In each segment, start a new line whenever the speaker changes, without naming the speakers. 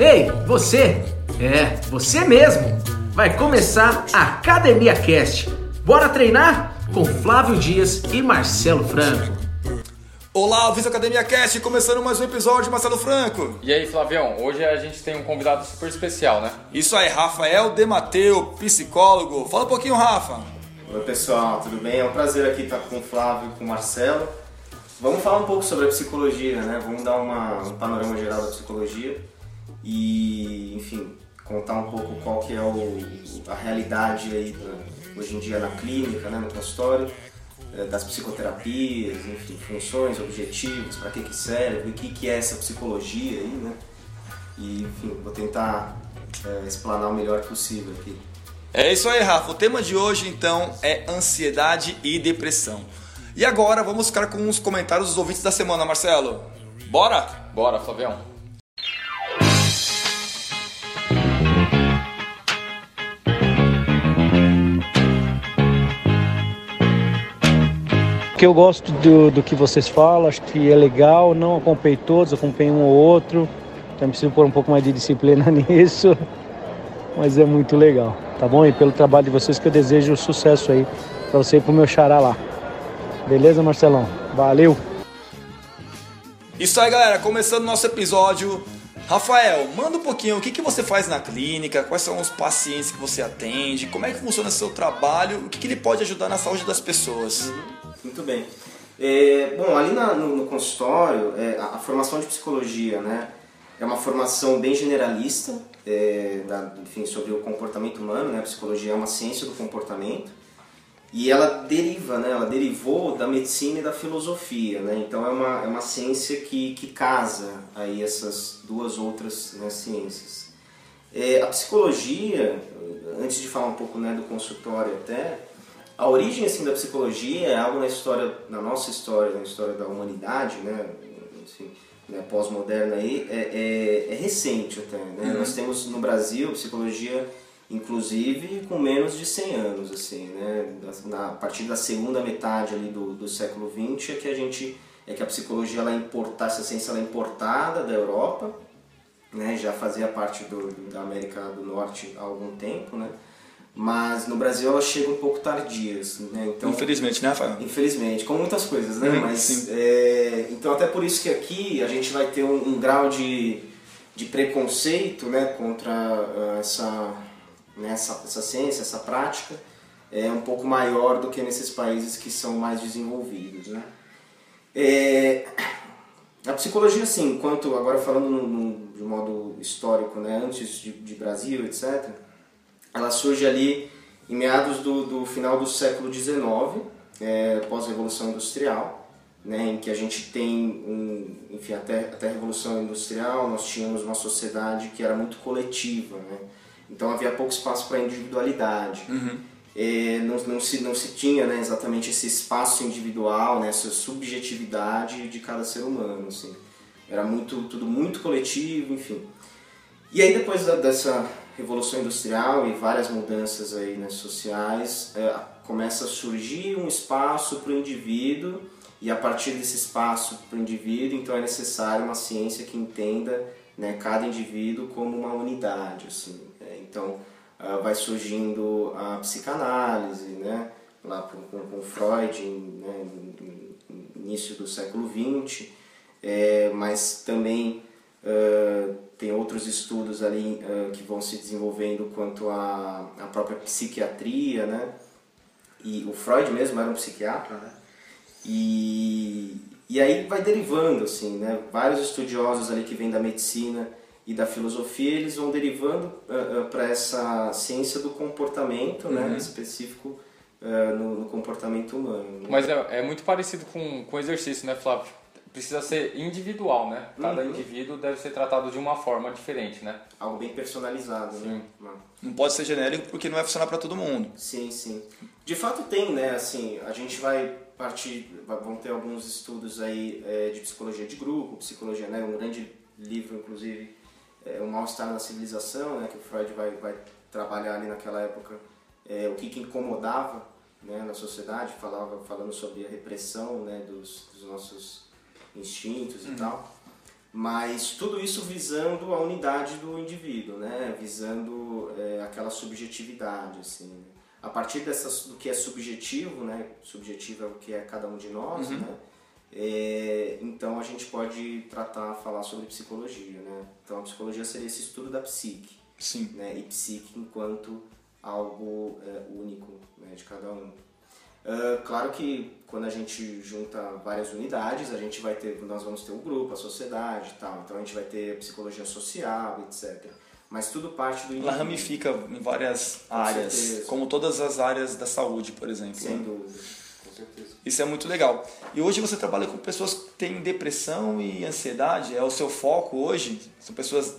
Ei, você! É, você mesmo! Vai começar a Academia Cast. Bora treinar? Com Flávio Dias e Marcelo Franco.
Olá, Visa Academia Cast, começando mais um episódio de Marcelo Franco.
E aí, Flavião, hoje a gente tem um convidado super especial, né?
Isso aí, Rafael Demateu, psicólogo. Fala um pouquinho, Rafa.
Oi pessoal, tudo bem? É um prazer aqui estar com o Flávio e com o Marcelo. Vamos falar um pouco sobre a psicologia, né? Vamos dar uma, um panorama geral da psicologia e, enfim, contar um pouco qual que é o, a realidade aí hoje em dia na clínica, né, no consultório, eh, das psicoterapias, enfim, funções, objetivos, para que que serve, o que que é essa psicologia aí, né? E, enfim, vou tentar é, explanar o melhor possível aqui.
É isso aí, Rafa. O tema de hoje, então, é ansiedade e depressão. E agora vamos ficar com os comentários dos ouvintes da semana, Marcelo. Bora?
Bora, Flavião.
Que eu gosto do, do que vocês falam, acho que é legal, não acompanhei todos, acompanhei um ou outro, então preciso pôr um pouco mais de disciplina nisso, mas é muito legal, tá bom? E pelo trabalho de vocês que eu desejo sucesso aí para você e pro meu xará lá. Beleza, Marcelão? Valeu!
Isso aí, galera, começando nosso episódio. Rafael, manda um pouquinho o que, que você faz na clínica, quais são os pacientes que você atende, como é que funciona o seu trabalho, o que, que ele pode ajudar na saúde das pessoas.
Muito bem. É, bom, ali na, no, no, consultório, é, a, a, formação de psicologia, né, é uma formação bem generalista, é, da, enfim, sobre o comportamento humano, né, a psicologia é uma ciência do comportamento, e ela deriva, né, ela derivou da medicina e da filosofia, né, então é uma, é uma ciência que, que casa aí essas duas outras né, ciências. É, a psicologia, antes de falar um pouco né, do consultório até, a origem assim da psicologia é algo na história, na nossa história, na história da humanidade, né, assim, né, pós-moderna aí, é, é, é, recente até, né? Uhum. Nós temos no Brasil psicologia inclusive com menos de 100 anos, assim, né? Na, a partir da segunda metade ali do, do século XX é que a gente é que a psicologia ela é importa, essa ciência ela é importada da Europa, né? Já fazia parte do, da América do Norte há algum tempo, né? Mas no Brasil elas chegam um pouco tardias, né?
Então, infelizmente, né, Rafael?
Infelizmente, como muitas coisas, né? Hum, mas é, então até por isso que aqui a gente vai ter um, um grau de, de preconceito, né, contra uh, essa, né, essa essa ciência, essa prática é um pouco maior do que nesses países que são mais desenvolvidos, né? É, a psicologia, assim, enquanto agora falando no, no, de modo histórico, né, antes de, de Brasil, etc ela surge ali em meados do, do final do século XIX, é, pós-revolução industrial, né, em que a gente tem, um, enfim, até, até a revolução industrial nós tínhamos uma sociedade que era muito coletiva, né? então havia pouco espaço para individualidade. Uhum. É, não, não, se, não se tinha né, exatamente esse espaço individual, né, essa subjetividade de cada ser humano. Assim. Era muito, tudo muito coletivo, enfim. E aí depois da, dessa revolução industrial e várias mudanças aí né, sociais, é, começa a surgir um espaço para o indivíduo e a partir desse espaço para o indivíduo, então é necessário uma ciência que entenda né, cada indivíduo como uma unidade. Assim, né? Então uh, vai surgindo a psicanálise, né, lá com, com Freud, né, no início do século XX, é, mas também Uh, tem outros estudos ali uh, que vão se desenvolvendo quanto à, à própria psiquiatria, né? E o Freud mesmo era um psiquiatra, né? E, e aí vai derivando, assim, né? Vários estudiosos ali que vêm da medicina e da filosofia, eles vão derivando uh, para essa ciência do comportamento, né? uhum. né? Específico no, no, comportamento humano. Né?
Mas é, é muito parecido com, com exercício, né, Flávio? Precisa ser individual, né? Cada uhum. indivíduo deve ser tratado de uma forma diferente, né?
Algo bem personalizado, né? sim. né?
Não pode ser genérico porque não vai funcionar para todo mundo.
Sim, sim. De fato tem, né? Assim, a gente vai partir, vão ter alguns estudos aí é, de psicologia de grupo, psicologia, né? Um grande livro, inclusive, é O Mal-Estar na Civilização, né? Que o Freud vai, vai trabalhar ali naquela época é, o que, que incomodava né, na sociedade, falava, falando sobre a repressão né, dos, dos nossos instintos e uhum. tal. Mas tudo isso visando a unidade do indivíduo, né? visando é, aquela subjetividade. Assim. A partir dessas, do que é subjetivo, né? subjetivo é o que é cada um de nós, uhum. né? É, então a gente pode tratar, falar sobre psicologia. Né? Então a psicologia seria esse estudo da psique.
Sim.
Né? E psique enquanto algo é, único né? de cada um. Uh, claro que quando a gente junta várias unidades, a gente vai ter, nós vamos ter o um grupo, a sociedade e tal. Então a gente vai ter psicologia social, etc. Mas tudo parte do
indivíduo. Ela ramifica em várias Com áreas, certeza. como todas as áreas da saúde, por exemplo.
Sem né? dúvida. Com certeza.
Isso é muito legal. E hoje você trabalha com pessoas que têm depressão e ansiedade, é o seu foco hoje? São pessoas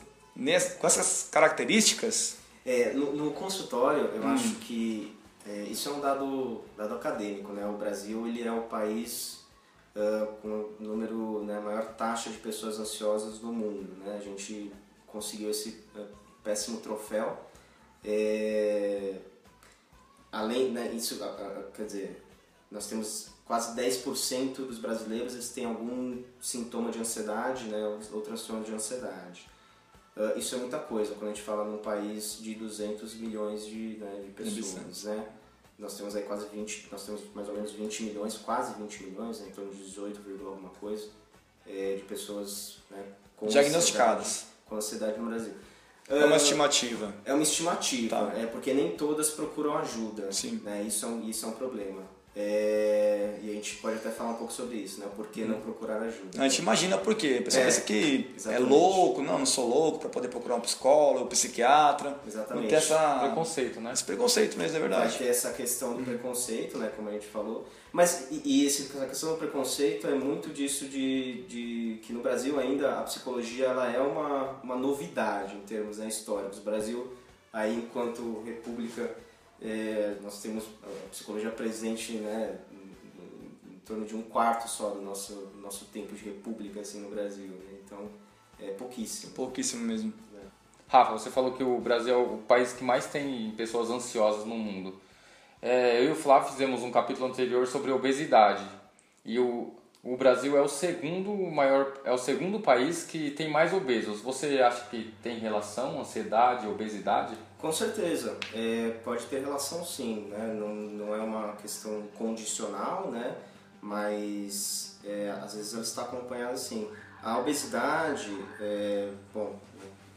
com essas características?
É, no, no consultório, eu hum. acho que é, isso é um dado, dado acadêmico, né? O Brasil ele é o país uh, com número, né, maior taxa de pessoas ansiosas do mundo, né? A gente conseguiu esse uh, péssimo troféu. É, além, né, isso, uh, quer dizer, nós temos quase 10% dos brasileiros eles têm algum sintoma de ansiedade, né, ou transtorno de ansiedade. Uh, isso é muita coisa quando a gente fala num país de 200 milhões de, né, de pessoas, né? Nós temos aí quase 20, nós temos mais ou menos 20 milhões, quase 20 milhões, né, em torno de 18, alguma coisa, é, de pessoas né,
com diagnosticadas
ansiedade, com ansiedade no Brasil.
É uma uh, estimativa.
É uma estimativa,
tá.
é porque nem todas procuram ajuda.
Sim.
Né? Isso, é um, isso é um problema. É, e a gente pode até falar um pouco sobre isso, né? Por que não procurar ajuda?
A gente imagina por quê. A pessoa é, pensa que exatamente. é louco, não, não sou louco para poder procurar um psicólogo, um psiquiatra.
Exatamente.
Não ter essa...
preconceito, né?
Esse preconceito mesmo, é verdade.
Vai ter essa questão do preconceito, né? Como a gente falou. Mas, e, e esse, essa questão do preconceito é muito disso de, de que no Brasil ainda a psicologia ela é uma, uma novidade em termos né, históricos. O Brasil, aí enquanto república é, nós temos a psicologia presente né, em, em, torno de um quarto só do nosso, do nosso tempo de república assim, no Brasil. Né? Então, é pouquíssimo.
Pouquíssimo mesmo. É.
Rafa, você falou que o Brasil é o país que mais tem pessoas ansiosas no mundo. É, eu e o Flávio fizemos um capítulo anterior sobre obesidade. E o, o Brasil é o segundo maior, é o segundo país que tem mais obesos. Você acha que tem relação ansiedade e obesidade?
Com certeza, é, pode ter relação sim, né? não, não é uma questão condicional, né? mas é, às vezes ela está acompanhada sim. A obesidade, é, bom,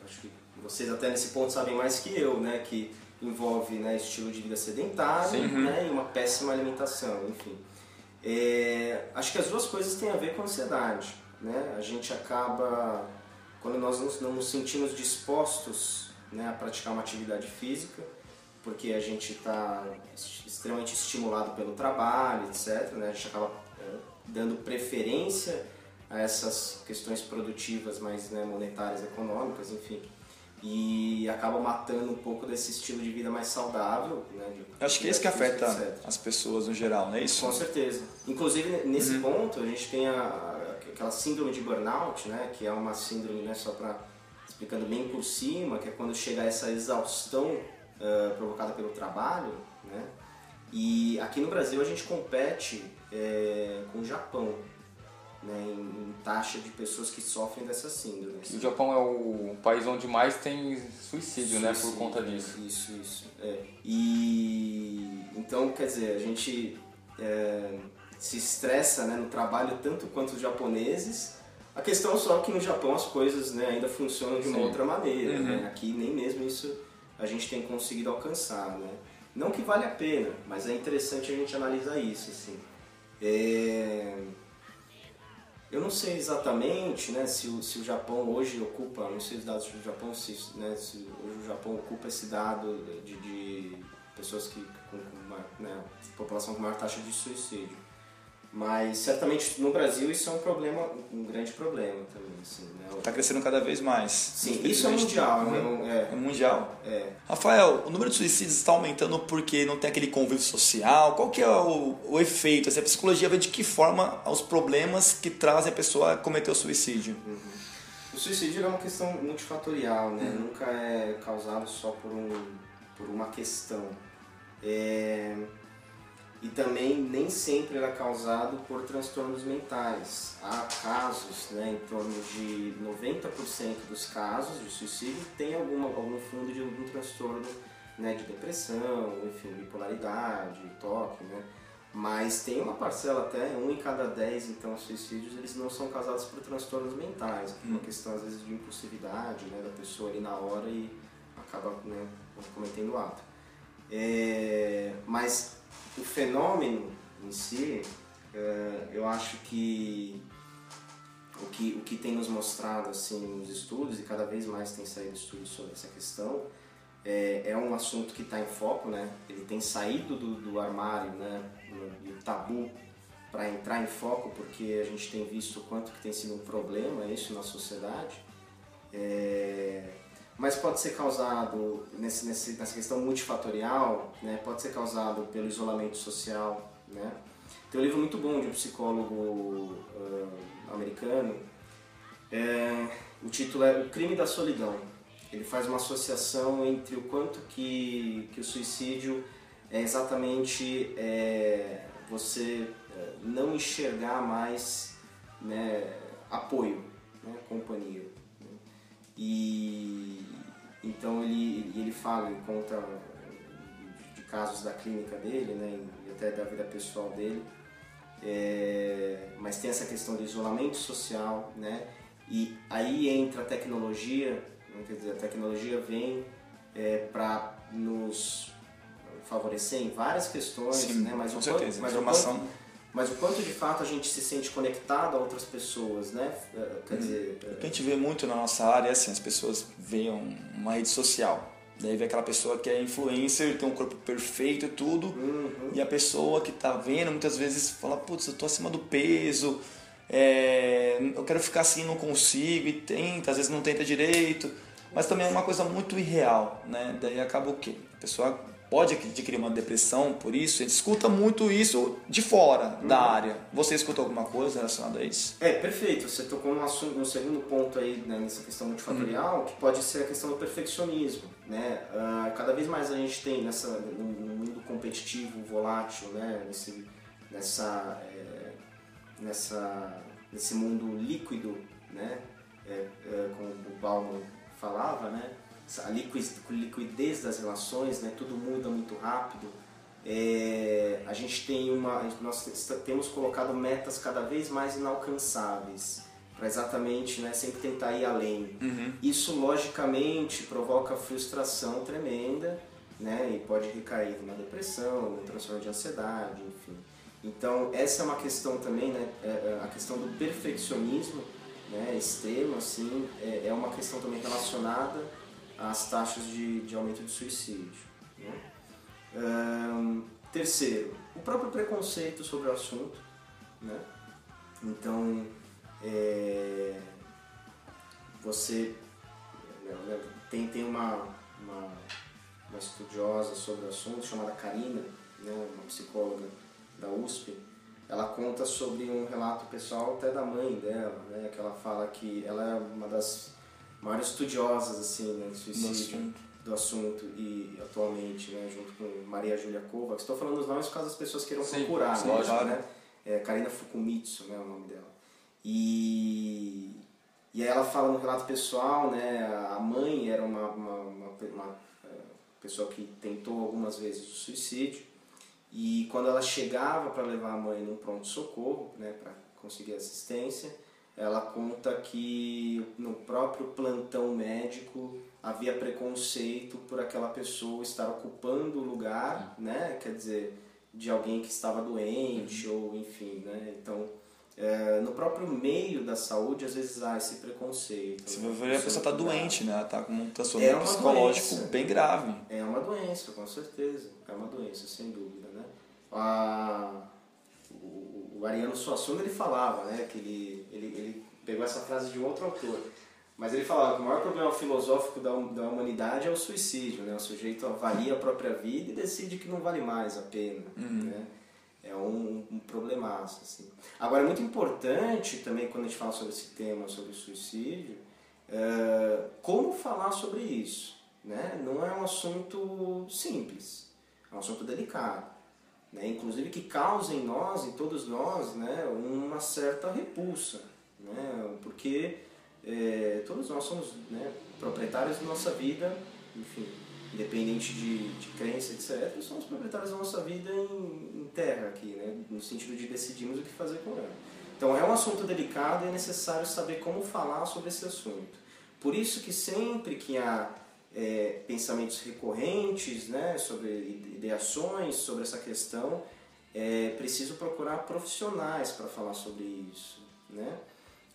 acho que vocês até nesse ponto sabem mais que eu, né? que envolve né, estilo de vida sedentário né, e uma péssima alimentação, enfim. É, acho que as duas coisas têm a ver com a ansiedade. Né? A gente acaba, quando nós não nos sentimos dispostos né, a praticar uma atividade física, porque a gente está extremamente estimulado pelo trabalho, etc. Né? A gente acaba é, dando preferência a essas questões produtivas mais né, monetárias, econômicas, enfim. E acaba matando um pouco desse estilo de vida mais saudável. Né,
de, Acho que é isso que afeta etc. as pessoas no geral, não é isso?
Com certeza. Inclusive, nesse uhum. ponto, a gente tem a, aquela síndrome de burnout, né, que é uma síndrome, né, só para explicando bem por cima, que é quando chega essa exaustão uh, provocada pelo trabalho, né? E aqui no Brasil a gente compete é, com o Japão, né, em, taxa de pessoas que sofrem dessa síndrome.
O Japão é o país onde mais tem suicídio, suicídio né, por conta disso.
Isso, isso. É. E então, quer dizer, a gente é, se estressa né, no trabalho tanto quanto os japoneses a questão só é que no Japão as coisas né, ainda funcionam de uma Sim. outra maneira. Uhum. Né? Aqui nem mesmo isso a gente tem conseguido alcançar. Né? Não que vale a pena, mas é interessante a gente analisar isso. Assim. É... Eu não sei exatamente né, se, o, se o Japão hoje ocupa, não sei os dados do Japão, se, né, se hoje o Japão ocupa esse dado de, de pessoas que com, com uma, né, população com maior taxa de suicídio. Mas certamente no Brasil isso é um problema, um grande problema também. Assim, né?
Está crescendo cada vez mais.
Sim, isso é mundial.
Né? É, é mundial.
É.
Rafael, o número de suicídios está aumentando porque não tem aquele convívio social. Qual que é o, o efeito? Assim, a psicologia vê de que forma os problemas que trazem a pessoa a cometer o suicídio?
Uhum. O suicídio é uma questão multifatorial, né? Uhum. Nunca é causado só por, um, por uma questão. É... E também nem sempre é causado por transtornos mentais. Há casos, né, em torno de 90% dos casos de suicídio tem alguma, algum fundo de algum transtorno né, de depressão, enfim, bipolaridade, toque, né? Mas tem uma parcela até, um em cada dez então suicídios, eles não são causados por transtornos mentais, hum. uma questão às vezes de impulsividade né, da pessoa ali na hora e acaba né, cometendo o ato. É, mas o fenômeno em si, é, eu acho que o, que o que tem nos mostrado assim nos estudos, e cada vez mais tem saído estudos sobre essa questão, é, é um assunto que está em foco, né? ele tem saído do, do armário, né? do, do tabu, para entrar em foco, porque a gente tem visto o quanto que tem sido um problema isso na sociedade. É, mas pode ser causado nesse, nesse, nessa questão multifatorial, né? pode ser causado pelo isolamento social. Né? Tem um livro muito bom de um psicólogo uh, americano, é, o título é O Crime da Solidão. Ele faz uma associação entre o quanto que, que o suicídio é exatamente é, você não enxergar mais né, apoio, né, companhia. Né? E então ele, ele fala, ele conta de, de casos da clínica dele, né, e até da vida pessoal dele, é, mas tem essa questão do isolamento social, né, e aí entra a tecnologia, né, quer dizer, a tecnologia vem é, para nos favorecer em várias questões,
Sim,
né, mas
com
o
certeza,
quanto, mas
informação...
o quanto, mas o quanto de fato a gente se sente conectado a outras pessoas, né? É, quer
hum.
dizer,
o que a gente vê muito na nossa área é assim, as pessoas veem uma rede social. Daí vê aquela pessoa que é influencer, tem um corpo perfeito e tudo,
uhum.
e a pessoa que tá vendo muitas vezes fala, putz, eu tô acima do peso, é, eu quero ficar assim, não consigo, e tenta, às vezes não tenta direito, mas também é uma coisa muito irreal, né? Daí acaba o quê? A pessoa pode adquirir uma depressão por isso, ele escuta muito isso de fora uhum. da área. Você escuta alguma coisa relacionada a isso?
É, perfeito. Você tocou no, assunto, no segundo ponto aí, né, nessa questão multifatorial, uhum. que pode ser a questão do perfeccionismo. Né? Uh, cada vez mais a gente tem nessa, no, no mundo competitivo, volátil, né? Nesse, nessa, é, nessa, nesse mundo líquido, né? É, é, como o Bauman falava, né? A liquidez das relações, né? tudo muda muito rápido. É, a gente tem uma, nós temos colocado metas cada vez mais inalcançáveis para exatamente, né, sempre tentar ir além.
Uhum.
Isso logicamente provoca frustração tremenda, né, e pode recair numa depressão, num transtorno de ansiedade, enfim. Então essa é uma questão também, né, é, é, a questão do perfeccionismo, né, extremo, assim, é, é uma questão também relacionada as taxas de, de aumento de suicídio. Né? Um, terceiro, o próprio preconceito sobre o assunto. Né? Então, é, você né, né, tem, tem uma, uma, uma, estudiosa sobre o assunto chamada Karina, né, uma psicóloga da USP, ela conta sobre um relato pessoal até da mãe dela, né, que ela fala que ela é uma das maiores estudiosas assim, né, de suicídio, do assunto. do assunto, e atualmente, né, junto com Maria Júlia Kovacs. Estou falando os nomes por causa das pessoas queiram Sim, procurar, sim, né, claro. né? É, Karina Fukumitsu, né, o nome dela. E, e aí ela fala no relato pessoal, né, a mãe era uma, uma, uma, uma é, pessoa que tentou algumas vezes o suicídio, e quando ela chegava para levar a mãe num pronto-socorro, né, para conseguir assistência, ela conta que no próprio plantão médico havia preconceito por aquela pessoa estar ocupando o lugar, né? Quer dizer, de alguém que estava doente uhum. ou enfim, né? Então, é, no próprio meio da saúde, às vezes há esse preconceito.
Né? ver, a pessoa está doente, né? Ela está com um transtorno é psicológico doença. bem grave.
É uma doença, com certeza. É uma doença, sem dúvida, né? A o, o Ariano Suassuna ele falava, né, que ele, ele, ele pegou essa frase de outro autor, mas ele falava que o maior problema filosófico da, da humanidade é o suicídio, né? O sujeito avalia a própria vida e decide que não vale mais a pena,
uhum.
né? É um, um problemaço, assim. Agora, é muito importante também, quando a gente fala sobre esse tema, sobre o suicídio, é, como falar sobre isso, né? Não é um assunto simples, é um assunto delicado. né? inclusive que causa em nós, em todos nós, né, uma certa repulsa, né? porque é, todos nós somos né, proprietários da nossa vida, enfim, independente de, de crença, etc., somos proprietários da nossa vida em, em terra aqui, né, no sentido de decidirmos o que fazer com ela. Então é um assunto delicado e é necessário saber como falar sobre esse assunto. Por isso que sempre que há é, pensamentos recorrentes né, sobre ideações sobre essa questão, é preciso procurar profissionais para falar sobre isso. Né?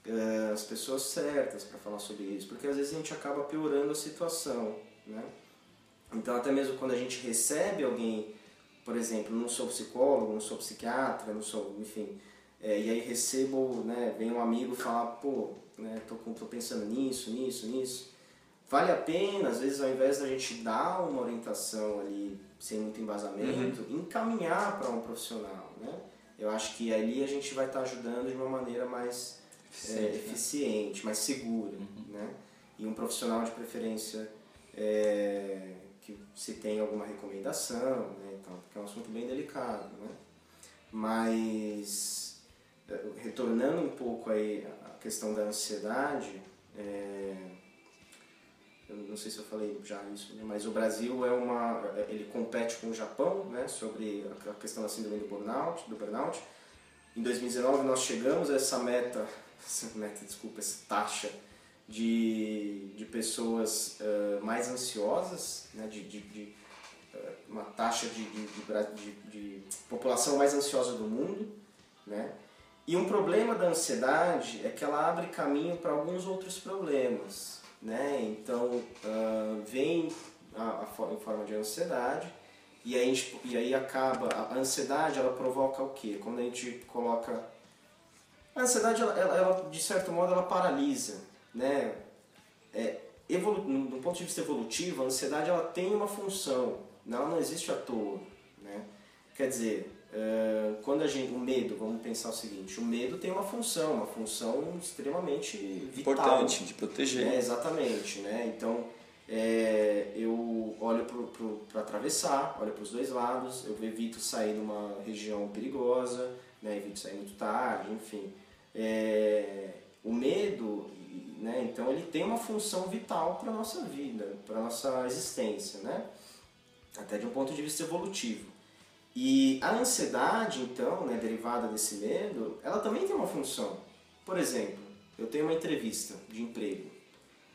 É, as pessoas certas para falar sobre isso, porque às vezes a gente acaba piorando a situação. Né? Então, até mesmo quando a gente recebe alguém, por exemplo, não sou psicólogo, não sou psiquiatra, não sou, enfim, é, e aí recebo, né, vem um amigo falar, pô, né, tô, tô pensando nisso, nisso, nisso. Vale a pena, às vezes, ao invés da gente dar uma orientação ali, sem muito embasamento, uhum. encaminhar para um profissional, né? Eu acho que ali a gente vai estar tá ajudando de uma maneira mais eficiente, é, eficiente né? mais segura, uhum. né? E um profissional de preferência é, que se tem alguma recomendação, né? Então, porque é um assunto bem delicado, né? Mas é, retornando um pouco aí a questão da ansiedade, é, eu não sei se eu falei já isso, né, mas o Brasil é uma, ele compete com o Japão, né, sobre a questão da síndrome do burnout, do burnout. Em 2019 nós chegamos a essa meta, meta, desculpa, essa taxa de, de pessoas uh, mais ansiosas, né, de, de, de uh, uma taxa de, de, população mais ansiosa do mundo, né? E um problema da ansiedade é que ela abre caminho para alguns outros problemas, né? Então, uh, vem a, a, em forma de ansiedade e aí, gente, e aí acaba... A ansiedade, ela provoca o quê? Quando a gente coloca... A ansiedade, ela, ela, ela de certo modo, ela paralisa, né? É, evolu do ponto de vista evolutivo, a ansiedade, ela tem uma função, ela não existe à toa, né? Quer dizer, eh, quando a gente o medo vamos pensar o seguinte o medo tem uma função uma função extremamente vital.
Importante de proteger.
É, exatamente né? Então é, eu olho para atravessar olho para os dois lados eu evito sair numa região perigosa né? Evito sair muito tarde enfim é, o medo né então ele tem uma função vital para nossa vida para nossa existência né até de um ponto de vista evolutivo e a ansiedade, então, né, derivada desse medo, ela também tem uma função. Por exemplo, eu tenho uma entrevista de emprego.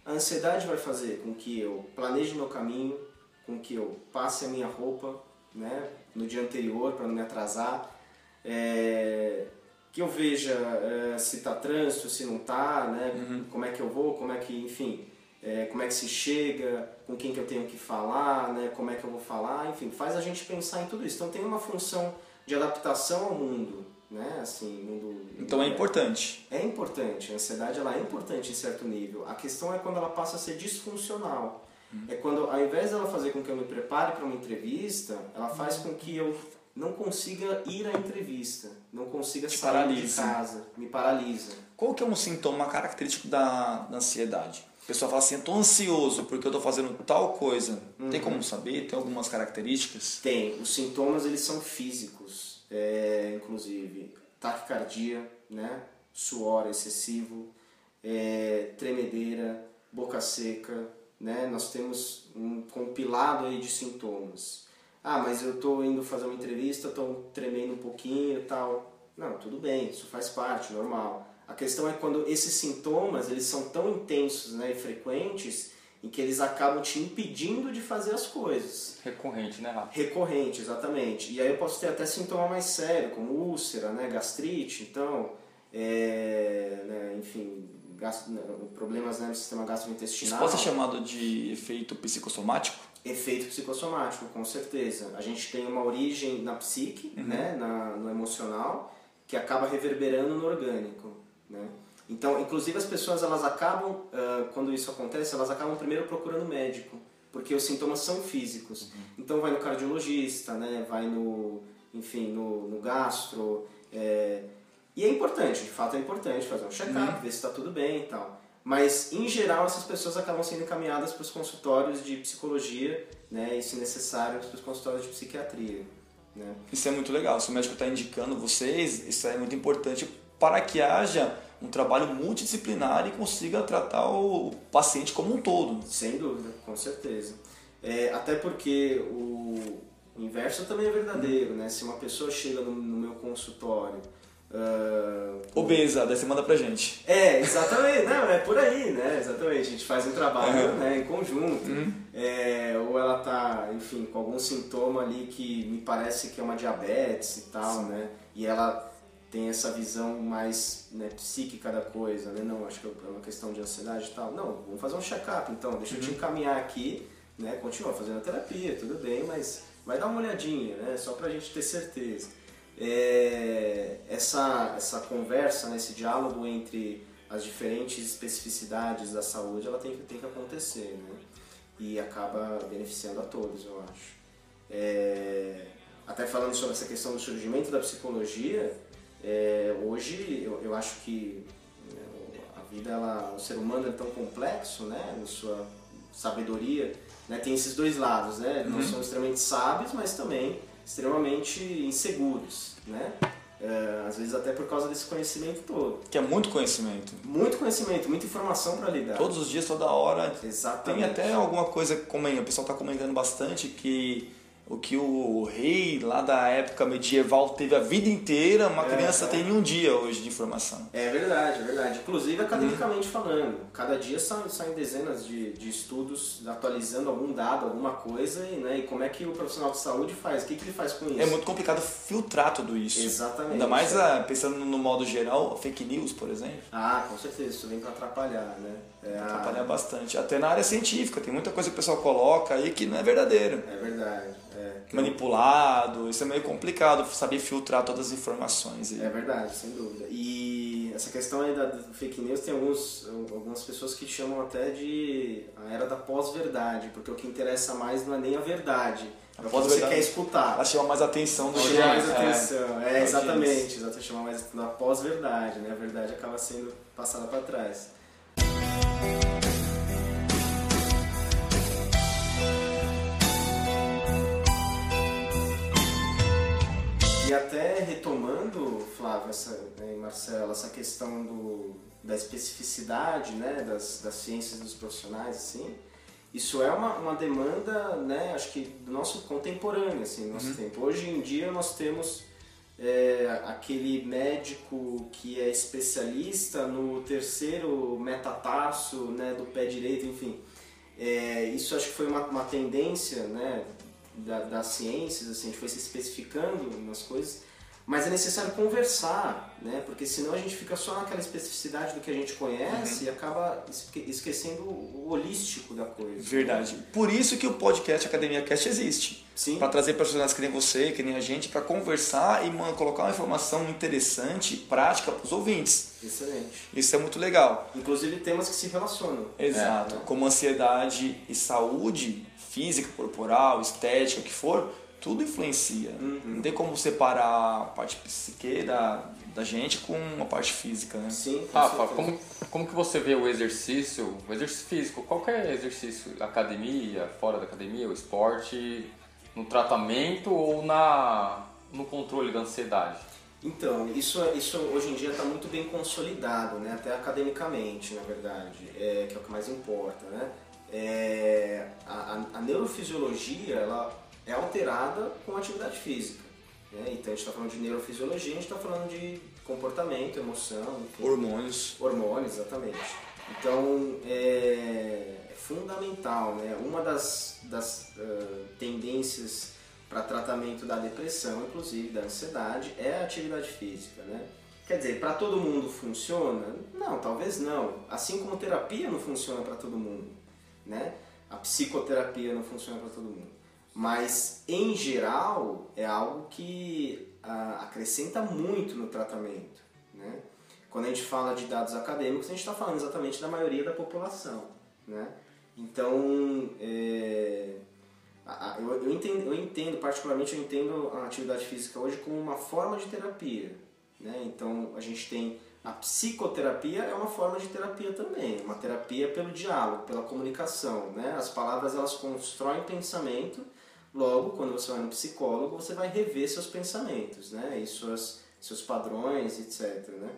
A ansiedade vai fazer com que eu planeje meu caminho, com que eu passe a minha roupa né, no dia anterior para não me atrasar, é, que eu veja é, se está trânsito, se não está, né, uhum. como é que eu vou, como é que, enfim, é, como é que se chega, com quem que eu tenho que falar, né, como é que eu vou falar, enfim, faz a gente pensar em tudo isso. Então tem uma função de adaptação ao mundo, né, assim, mundo...
Então é importante.
É importante, a ansiedade ela é importante em certo nível. A questão é quando ela passa a ser disfuncional. Hum. É quando, ao invés dela fazer com que eu me prepare para uma entrevista, ela faz com que eu não consiga ir à entrevista, não consiga Te sair paralisa. de casa, me paralisa.
Qual que é um sintoma característico da, da ansiedade? A pessoa fala assim, estou ansioso porque eu estou fazendo tal coisa. Uhum. Tem como saber? Tem algumas características?
Tem. Os sintomas eles são físicos, é, inclusive taquicardia, né? suor excessivo, é, tremedeira, boca seca. Né? Nós temos um compilado aí de sintomas. Ah, mas eu estou indo fazer uma entrevista, estou tremendo um pouquinho e tal. Não, tudo bem, isso faz parte, normal. A questão é quando esses sintomas eles são tão intensos né, e frequentes em que eles acabam te impedindo de fazer as coisas.
Recorrente, né, Rafa?
Recorrente, exatamente. E aí eu posso ter até sintoma mais sério, como úlcera, né, gastrite, então, é, né, enfim, gastro, né, problemas né, no sistema gastrointestinal.
Isso pode ser chamado de efeito psicossomático?
Efeito psicossomático, com certeza. A gente tem uma origem na psique, uhum. né, na, no emocional, que acaba reverberando no orgânico. Né? Então, inclusive as pessoas elas acabam, uh, quando isso acontece, elas acabam primeiro procurando médico, porque os sintomas são físicos. Uhum. Então vai no cardiologista, né? vai no, enfim, no, no gastro. É... E é importante, de fato é importante fazer um check-up, uhum. ver se está tudo bem e tal. Mas, em geral, essas pessoas acabam sendo encaminhadas para os consultórios de psicologia, né, e, se necessário, para os consultórios de psiquiatria. Né?
Isso é muito legal. Se o médico está indicando vocês, isso é muito importante para que haja um trabalho multidisciplinar e consiga tratar o paciente como um todo.
Sem dúvida, com certeza. É, até porque o, inverso também é verdadeiro, né? Se uma pessoa chega no, no meu consultório
Uh, Obesa, daí você manda pra gente.
É, exatamente, não, é por aí, né? Exatamente, a gente faz um trabalho uhum. né, em conjunto. Uhum. É, ou ela tá, enfim, com algum sintoma ali que me parece que é uma diabetes e tal, Sim. né? E ela tem essa visão mais né, psíquica da coisa, né? Não, acho que é uma questão de ansiedade e tal. Não, vamos fazer um check-up então, deixa uhum. eu te uhum. encaminhar aqui, né? Continua fazendo a terapia, tudo bem, mas vai dar uma olhadinha, né? Só pra gente ter certeza é, essa, essa conversa, né, esse diálogo entre as diferentes especificidades da saúde, ela tem que, tem que acontecer, né? E acaba beneficiando a todos, eu acho. É, até falando sobre essa questão do surgimento da psicologia, é, hoje eu, eu acho que né, a vida, ela, o ser humano é tão complexo, né, na sua sabedoria, né, tem esses dois lados, né? Não uhum. são extremamente sábios, mas também extremamente inseguros, né? É, às vezes até por causa desse conhecimento todo.
Que é muito conhecimento.
Muito conhecimento, muita informação para lidar.
Todos os dias, toda hora.
Exatamente.
Tem até alguma coisa, como o pessoal está comentando bastante, que o que o rei lá da época medieval teve a vida inteira, uma é, criança é. tem um dia hoje de informação.
É verdade, é verdade. Inclusive academicamente hum. falando, cada dia saem, saem dezenas de, de estudos atualizando algum dado, alguma coisa, e, né, e como é que o profissional de saúde faz, o que, que ele faz com isso.
É muito complicado filtrar tudo isso.
Exatamente.
Ainda mais é. pensando no modo geral, fake news, por exemplo.
Ah, com certeza, isso vem para atrapalhar, né?
É atrapalhar a... bastante. Até na área científica, tem muita coisa que o pessoal coloca aí que não é verdadeira.
É verdade. É,
manipulado, isso é meio complicado, saber filtrar todas as informações.
É verdade, sem dúvida. E essa questão aí da fake news tem alguns, algumas pessoas que chamam até de a era da pós-verdade, porque o que interessa mais não é nem a verdade, é o que você quer escutar.
Ela chama mais atenção do
Chama mais atenção, é, é exatamente, exatamente, chama mais da pós-verdade, né? A verdade acaba sendo passada para trás. Essa, né, Marcelo, essa questão do, da especificidade né, das, das ciências dos profissionais, assim, isso é uma, uma demanda, né, acho que do nosso contemporâneo, assim, do nosso uhum. tempo. Hoje em dia nós temos é, aquele médico que é especialista no terceiro metatarso né, do pé direito, enfim. É, isso acho que foi uma, uma tendência né, da, das ciências, assim, a gente foi se especificando nas coisas, mas é necessário conversar, né? Porque senão a gente fica só naquela especificidade do que a gente conhece uhum. e acaba esquecendo o holístico da coisa.
Verdade. Por isso que o podcast Academia Cast existe.
Sim.
Para trazer personagens que nem você, que nem a gente, para conversar e colocar uma informação interessante, prática para os ouvintes.
Excelente.
Isso é muito legal.
Inclusive temas que se relacionam.
Exato. É, né? Como ansiedade e saúde física, corporal, estética, o que for, tudo influencia. Uhum. Não tem como separar a parte psique da, da gente com a parte física, né?
Sim.
Rafa, como, como que você vê o exercício, o exercício físico, qualquer exercício, academia, fora da academia, o esporte, no tratamento ou na, no controle da ansiedade?
Então, isso, isso hoje em dia está muito bem consolidado, né? até academicamente, na verdade, é, que é o que mais importa. Né? é, a, a, neurofisiologia ela é alterada com atividade física. Né? Então a gente está falando de neurofisiologia, a gente está falando de comportamento, emoção,
enfim, hormônios.
Hormônios, exatamente. Então é, é fundamental, né? Uma das, das uh, tendências para tratamento da depressão, inclusive da ansiedade, é a atividade física, né? Quer dizer, para todo mundo funciona? Não, talvez não. Assim como terapia não funciona para todo mundo né? A psicoterapia não funciona para todo mundo. Mas, em geral, é algo que ah, acrescenta muito no tratamento, né? Quando a gente fala de dados acadêmicos, a gente está falando exatamente da maioria da população, né? Então, é, eu, eu, entendo, eu entendo, particularmente, eu entendo a atividade física hoje como uma forma de terapia, né? Então, a gente tem a psicoterapia é uma forma de terapia também, uma terapia pelo diálogo, pela comunicação. Né? As palavras elas constroem pensamento, Logo, quando você vai no psicólogo, você vai rever seus pensamentos, né? E suas, seus padrões, etc. Né?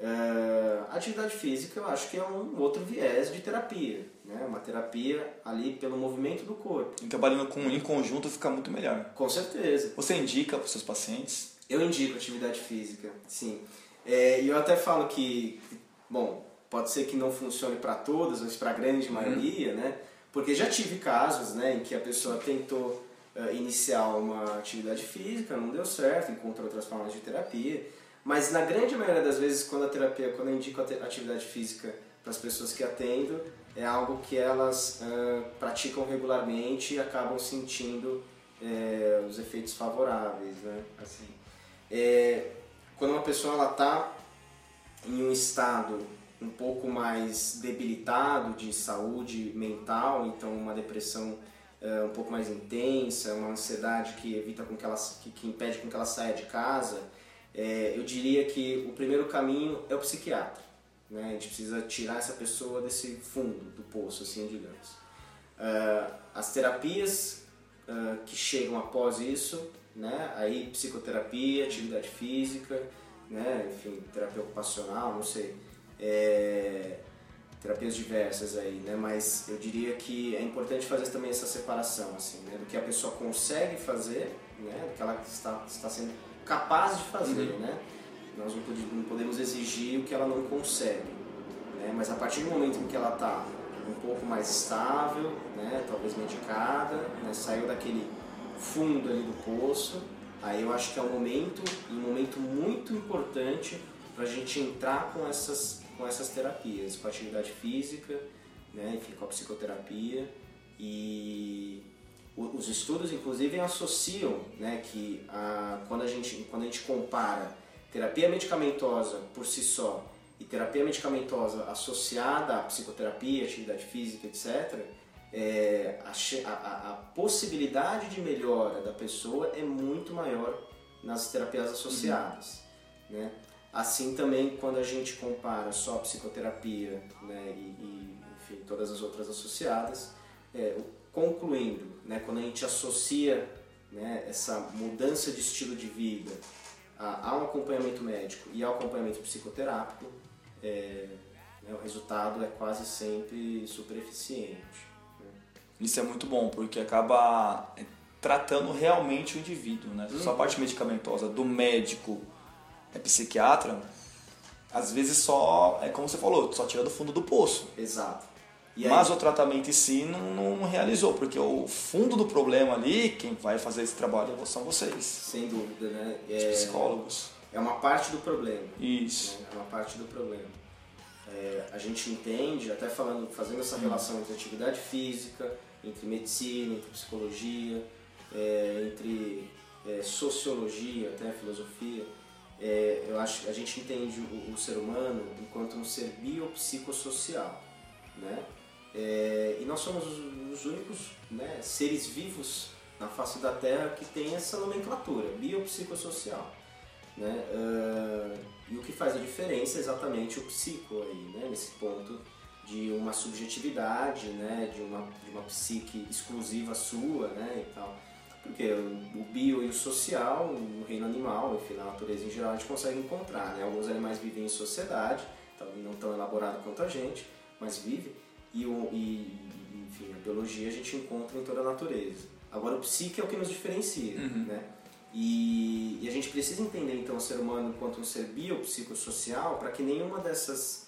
Uh, atividade física eu acho que é um outro viés de terapia, né? Uma terapia ali pelo movimento do corpo.
E trabalhando com, em conjunto fica muito melhor.
Com certeza.
Você indica para os seus pacientes?
Eu indico atividade física, sim. É, e eu até falo que, bom, pode ser que não funcione para todas, mas para a grande uhum. maioria, né? Porque já tive casos, né, em que a pessoa tentou iniciar uma atividade física, não deu certo, encontra outras formas de terapia. Mas na grande maioria das vezes, quando a terapia, quando eu indico a atividade física para as pessoas que atendo, é algo que elas uh, praticam regularmente e acabam sentindo é, os efeitos favoráveis, né? Assim, é, quando uma pessoa está em um estado um pouco mais debilitado de saúde mental, então uma depressão uh, um pouco mais intensa, uma ansiedade que evita com que ela que, que impede com que ela saia de casa, é, eu diria que o primeiro caminho é o psiquiatra. Né? A gente precisa tirar essa pessoa desse fundo do poço, assim digamos. Uh, as terapias uh, que chegam após isso, né? aí psicoterapia, atividade física, né? enfim, terapia ocupacional, não sei. É, terapias diversas aí, né? Mas eu diria que é importante fazer também essa separação, assim, né? Do que a pessoa consegue fazer, né? Do que ela está, está sendo capaz de fazer, uhum. né? Nós não podemos exigir o que ela não consegue, né? Mas a partir do momento em que ela está um pouco mais estável, né? Talvez medicada, né? Saiu daquele fundo ali do poço, aí eu acho que é um momento, um momento muito importante para a gente entrar com essas com essas terapias, com a atividade física, né, enfim, com a psicoterapia e os estudos inclusive associam né, que a, quando, a gente, quando a gente compara terapia medicamentosa por si só e terapia medicamentosa associada à psicoterapia, atividade física, etc., é, a, a, a, possibilidade de melhora da pessoa é muito maior nas terapias associadas. Uhum. Né? Assim também quando a gente compara só a psicoterapia né, e, e enfim, todas as outras associadas, é, concluindo, né, quando a gente associa né, essa mudança de estilo de vida a, a um acompanhamento médico e ao acompanhamento psicoterápico, é, né, o resultado é quase sempre super eficiente. Né?
Isso é muito bom, porque acaba tratando realmente o indivíduo, né? Só a parte medicamentosa do médico é psiquiatra, às vezes só, é como você falou, só tira do fundo do poço.
Exato.
Mas o tratamento em si não, não, realizou, porque o fundo do problema ali, quem vai fazer esse trabalho são vocês.
Sem dúvida, né?
É... Os psicólogos.
É uma parte do problema.
Isso.
Né? É uma parte do problema. É, a gente entende, até falando, fazendo essa relação entre atividade física, entre medicina, entre psicologia, é, entre é, sociologia, até filosofia, é, eu acho a gente entende o, o, ser humano enquanto um ser biopsicossocial, né? É, e nós somos os, os únicos né, seres vivos na face da Terra que tem essa nomenclatura, biopsicossocial. Né? Uh, e o que faz a diferença é exatamente o psico aí, né? nesse ponto de uma subjetividade, né? de, uma, de uma psique exclusiva sua né? e tal. Porque o bio e o social, no reino animal, enfim, na natureza em geral, a gente consegue encontrar. Né? Alguns animais vivem em sociedade, então não tão elaborado quanto a gente, mas vivem. E, e, enfim, a biologia a gente encontra em toda a natureza. Agora, o psique é o que nos diferencia, uhum. né? E, e, a gente precisa entender, então, o ser humano enquanto um ser biopsicossocial para que nenhuma dessas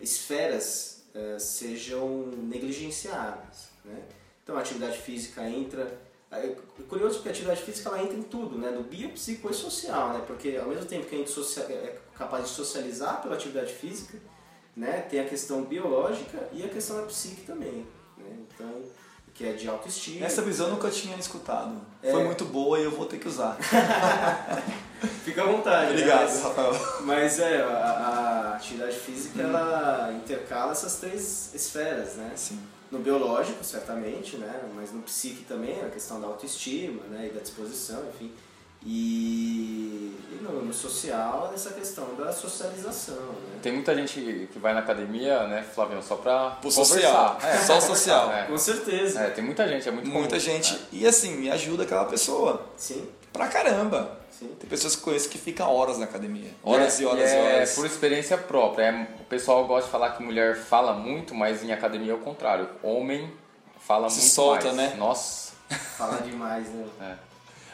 esferas uh, sejam negligenciadas, né? Então, a atividade física entra curioso porque a atividade física ela entra em tudo, né? No bio, psico e social, né? Porque ao mesmo tempo que a gente é capaz de socializar pela atividade física, né? Tem a questão biológica e a questão da psique também, né? Então, que é de autoestima.
Essa visão eu nunca tinha escutado. É... Foi muito boa e eu vou ter que usar.
Fica à vontade.
Né? Obrigado, né? Rafael.
Mas é, a, a atividade física hum. ela intercala essas três esferas, né?
Sim
no biológico, certamente, né? mas no psique também, a questão da autoestima né? e da disposição, enfim. E, e no, no, social nessa questão da socialização. Né?
Tem muita gente que vai na academia, né, Flavião, só pra conversar.
social.
É.
Só social.
É.
Com certeza.
É, tem muita gente, é muito
Muita
comum.
gente. E assim, me ajuda aquela pessoa.
Sim,
Pra caramba.
Sim.
Tem pessoas que conheço que ficam horas na academia. Horas
É,
e horas e
é
horas.
por experiência própria. É, o pessoal gosta de falar que mulher fala muito, mas em academia é o contrário. Homem fala
Se
muito
solta,
mais.
né?
Nossa.
Fala demais, né?
É.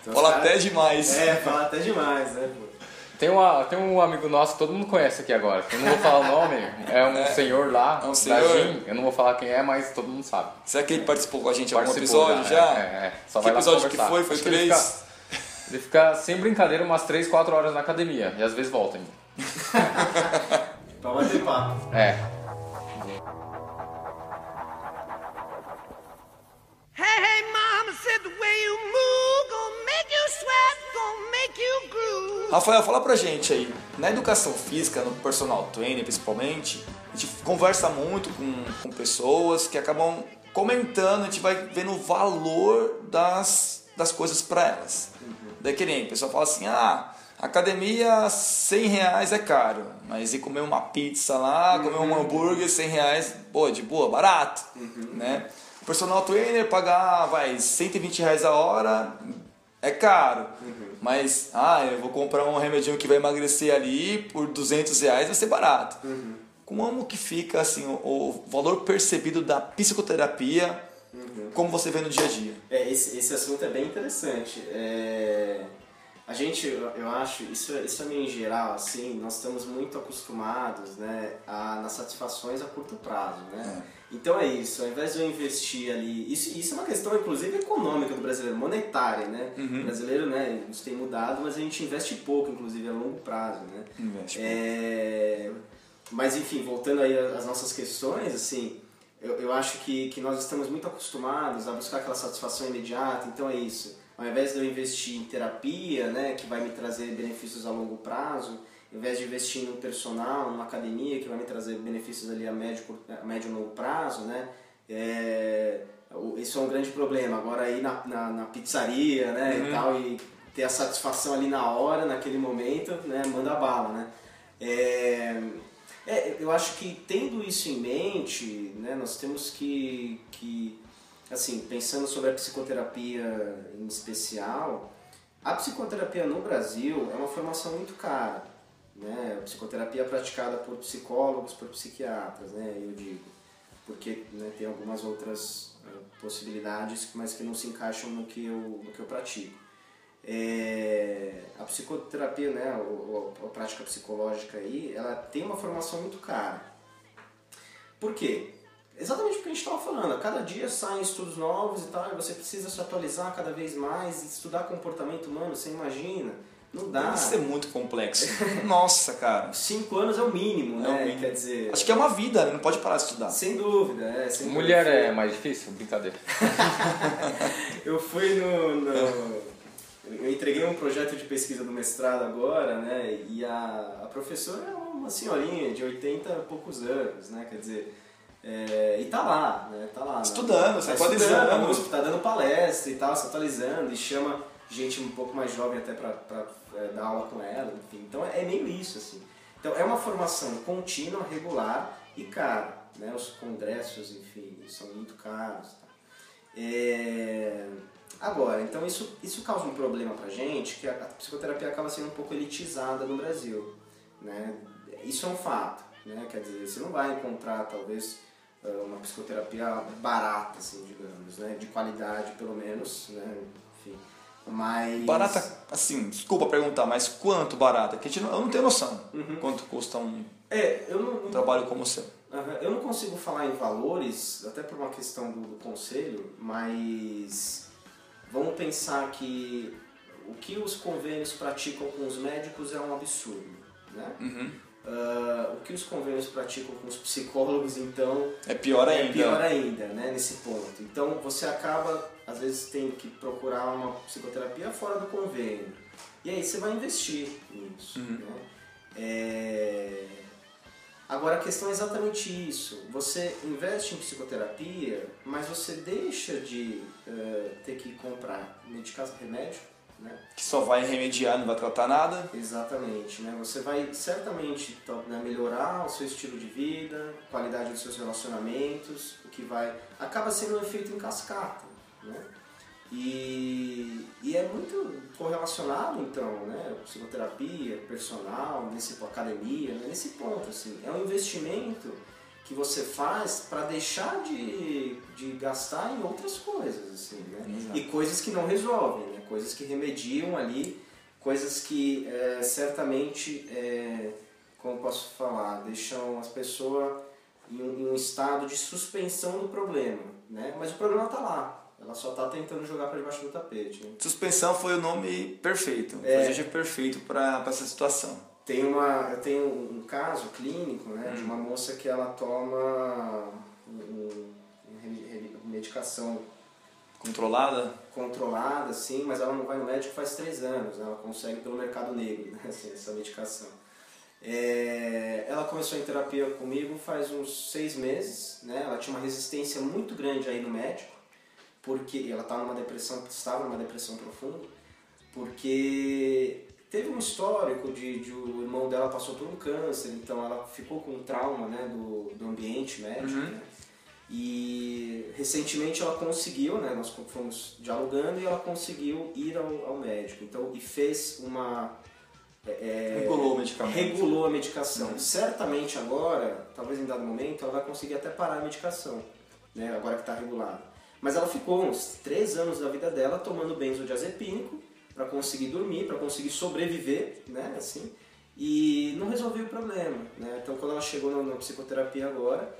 Então,
Fala
os caras-
até demais.
É, fala até demais, né? pô?
Tem, uma, tem um amigo nosso que todo mundo conhece aqui agora. Eu não vou falar o nome. É um senhor lá,
É um
da
senhor.
Gin. Eu não vou falar quem é, mas todo mundo sabe.
Será que ele participou com a gente em algum episódio já?
É, é, é. Só
Que
vai lá
episódio que foi? Foi
Acho que ele
três?
Ele fica, sem brincadeira umas 3, 4 horas na academia. E às vezes volta ainda.
Pra bater papo.
É.
Hey, hey, mama said the way you move gonna make you sweat, gonna make you groove.
Rafael, fala pra gente aí. Na educação física, no personal trainer principalmente, a gente conversa muito com, com pessoas que acabam comentando, a gente vai vendo o valor das, das coisas pra elas. Daí que nem, o pessoal fala assim, ah, academia 100 reais é caro, mas ir comer uma pizza lá, comer um hambúrguer 100 reais, pô, de boa, barato, né? O personal trainer pagar, vai, 120 reais a hora é caro, mas, ah, eu vou comprar um remedinho que vai emagrecer ali por 200 reais, vai ser barato. Como que fica, assim, o, o valor percebido da psicoterapia, como você vê no dia a dia?
É, esse, esse assunto é bem interessante. É, a gente, eu, acho, isso, é- isso é meio em geral, assim, nós estamos muito acostumados né, a, nas satisfações a curto prazo, né? Então é isso, ao invés de eu investir ali, isso, isso é uma questão inclusive econômica do brasileiro, monetária, né? O brasileiro, né, isso tem mudado, mas a gente investe pouco, inclusive a longo prazo, né?
Investe
É, mas enfim, voltando aí às nossas questões, assim, eu, eu acho que, que nós estamos muito acostumados a buscar aquela satisfação imediata, então é isso. Ao invés de eu investir em terapia, né, que vai me trazer benefícios a longo prazo, ao invés de investir um personal, numa academia que vai me trazer benefícios ali a médio, a médio e longo prazo, né, é, isso é um grande problema. Agora ir na, na, na pizzaria, né, e tal, e ter a satisfação ali na hora, naquele momento, né, manda bala, né. É, é, eu acho que tendo isso em mente, né, nós temos que, que, assim, pensando sobre a psicoterapia em especial, a psicoterapia no Brasil é uma formação muito cara. Né? A psicoterapia é praticada por psicólogos, por psiquiatras, né, eu digo. Porque né, tem algumas outras eh, possibilidades, mas que não se encaixam no que eu, no que eu pratico. É, a psicoterapia, né, o- o- a prática psicológica aí, ela tem uma formação muito cara. Por quê? Exatamente o que a gente estava falando. A cada dia saem estudos novos e tal, e você precisa se atualizar cada vez mais, estudar comportamento humano, você imagina. Não dá.
Deve ser muito complexo. Nossa, cara.
Cinco anos é o mínimo,
É o
né?
mínimo.
Quer dizer,
Acho que é uma vida, né? não pode parar de estudar.
sem dúvida. É, sem
Mulher
dúvida.
é mais difícil? Brincadeira.
Eu fui no, no- Eu entreguei um projeto de pesquisa do mestrado agora, né? E a, a professora é uma senhorinha de 80 e poucos anos, né? Quer dizer. é, e tá lá, né? Tá lá. né?
Estudando, se
tá
atualizando.
estudando, tá dando palestra e tal, se atualizando, e chama gente um pouco mais jovem até pra, pra é, dar aula com ela, enfim. Então é meio isso, assim. Então é uma formação contínua, regular e cara, né? Os congressos, enfim, são muito caros. Tá? É, Agora, então isso, isso causa um problema pra gente, que a, a psicoterapia acaba sendo um pouco elitizada no Brasil. Né? Isso é um fato. Né? Quer dizer, você não vai encontrar, talvez, eh, uma psicoterapia barata, assim, digamos, né? de qualidade, pelo menos. Né? Enfim, mas...
Barata, assim, desculpa perguntar, mas quanto barata? Que não, eu não tenho noção
Uhum.
quanto custa um
É, não,
trabalho como o seu.
Eu não consigo falar em valores, até por uma questão do, do conselho, mas vamos pensar que o que os convênios praticam com os médicos é um absurdo, né?
Uhum.
Ah, o que os convênios praticam com os psicólogos, então,
É pior ainda.
é pior ainda, né, nesse ponto. Então, você acaba, às vezes, tendo que procurar uma psicoterapia fora do convênio. E aí você vai investir nisso,
Uhum.
né? É, Agora, a questão é exatamente isso. Você investe em psicoterapia, mas você deixa de eh, ter que comprar medicação, remédio, né?
Que só vai remediar, não vai tratar nada.
Exatamente, né? Você vai certamente né, melhorar o seu estilo de vida, qualidade dos seus relacionamentos, o que vai acaba sendo um efeito em cascata, né? E, e é muito correlacionado então, né? Psicoterapia, personal, nesse academia, né? nesse ponto assim, é um investimento que você faz para deixar de, de gastar em outras coisas assim, né?
Exato.
E coisas que não resolvem, né? Coisas que remediam ali coisas que é, certamente, é, como posso falar, deixam as pessoas em um, em um estado de suspensão do problema, né? Mas o problema está lá, ela só está tentando jogar para debaixo do tapete. Né?
Suspensão foi o nome perfeito.
É.
O adjetivo perfeito para essa situação.
Tem uma, eu tenho um caso clínico, né, de uma moça que ela toma um, um medicação
Controlada?
controlada, assim, mas ela não vai no médico faz três anos, né? ela consegue pelo mercado negro, né? assim, essa medicação. É, ela começou em terapia comigo faz uns seis meses, né? ela tinha uma resistência muito grande aí no médico, porque ela estava numa depressão, estava numa depressão profunda, porque teve um histórico de, de o irmão dela passou por um câncer, então ela ficou com um trauma né, do, do ambiente médico, né? E recentemente ela conseguiu, né, nós fomos dialogando e ela conseguiu ir ao, ao médico. Então, e fez uma. é,
Regulou o medicamento.
Regulou a medicação. Certamente agora, talvez em dado momento, ela vai conseguir até parar a medicação, né, agora que está regulada. Mas ela ficou uns três anos da vida dela tomando benzodiazepínico para conseguir dormir, para conseguir sobreviver, né, assim, e não resolveu o problema, né. Então, quando ela chegou na, psicoterapia agora,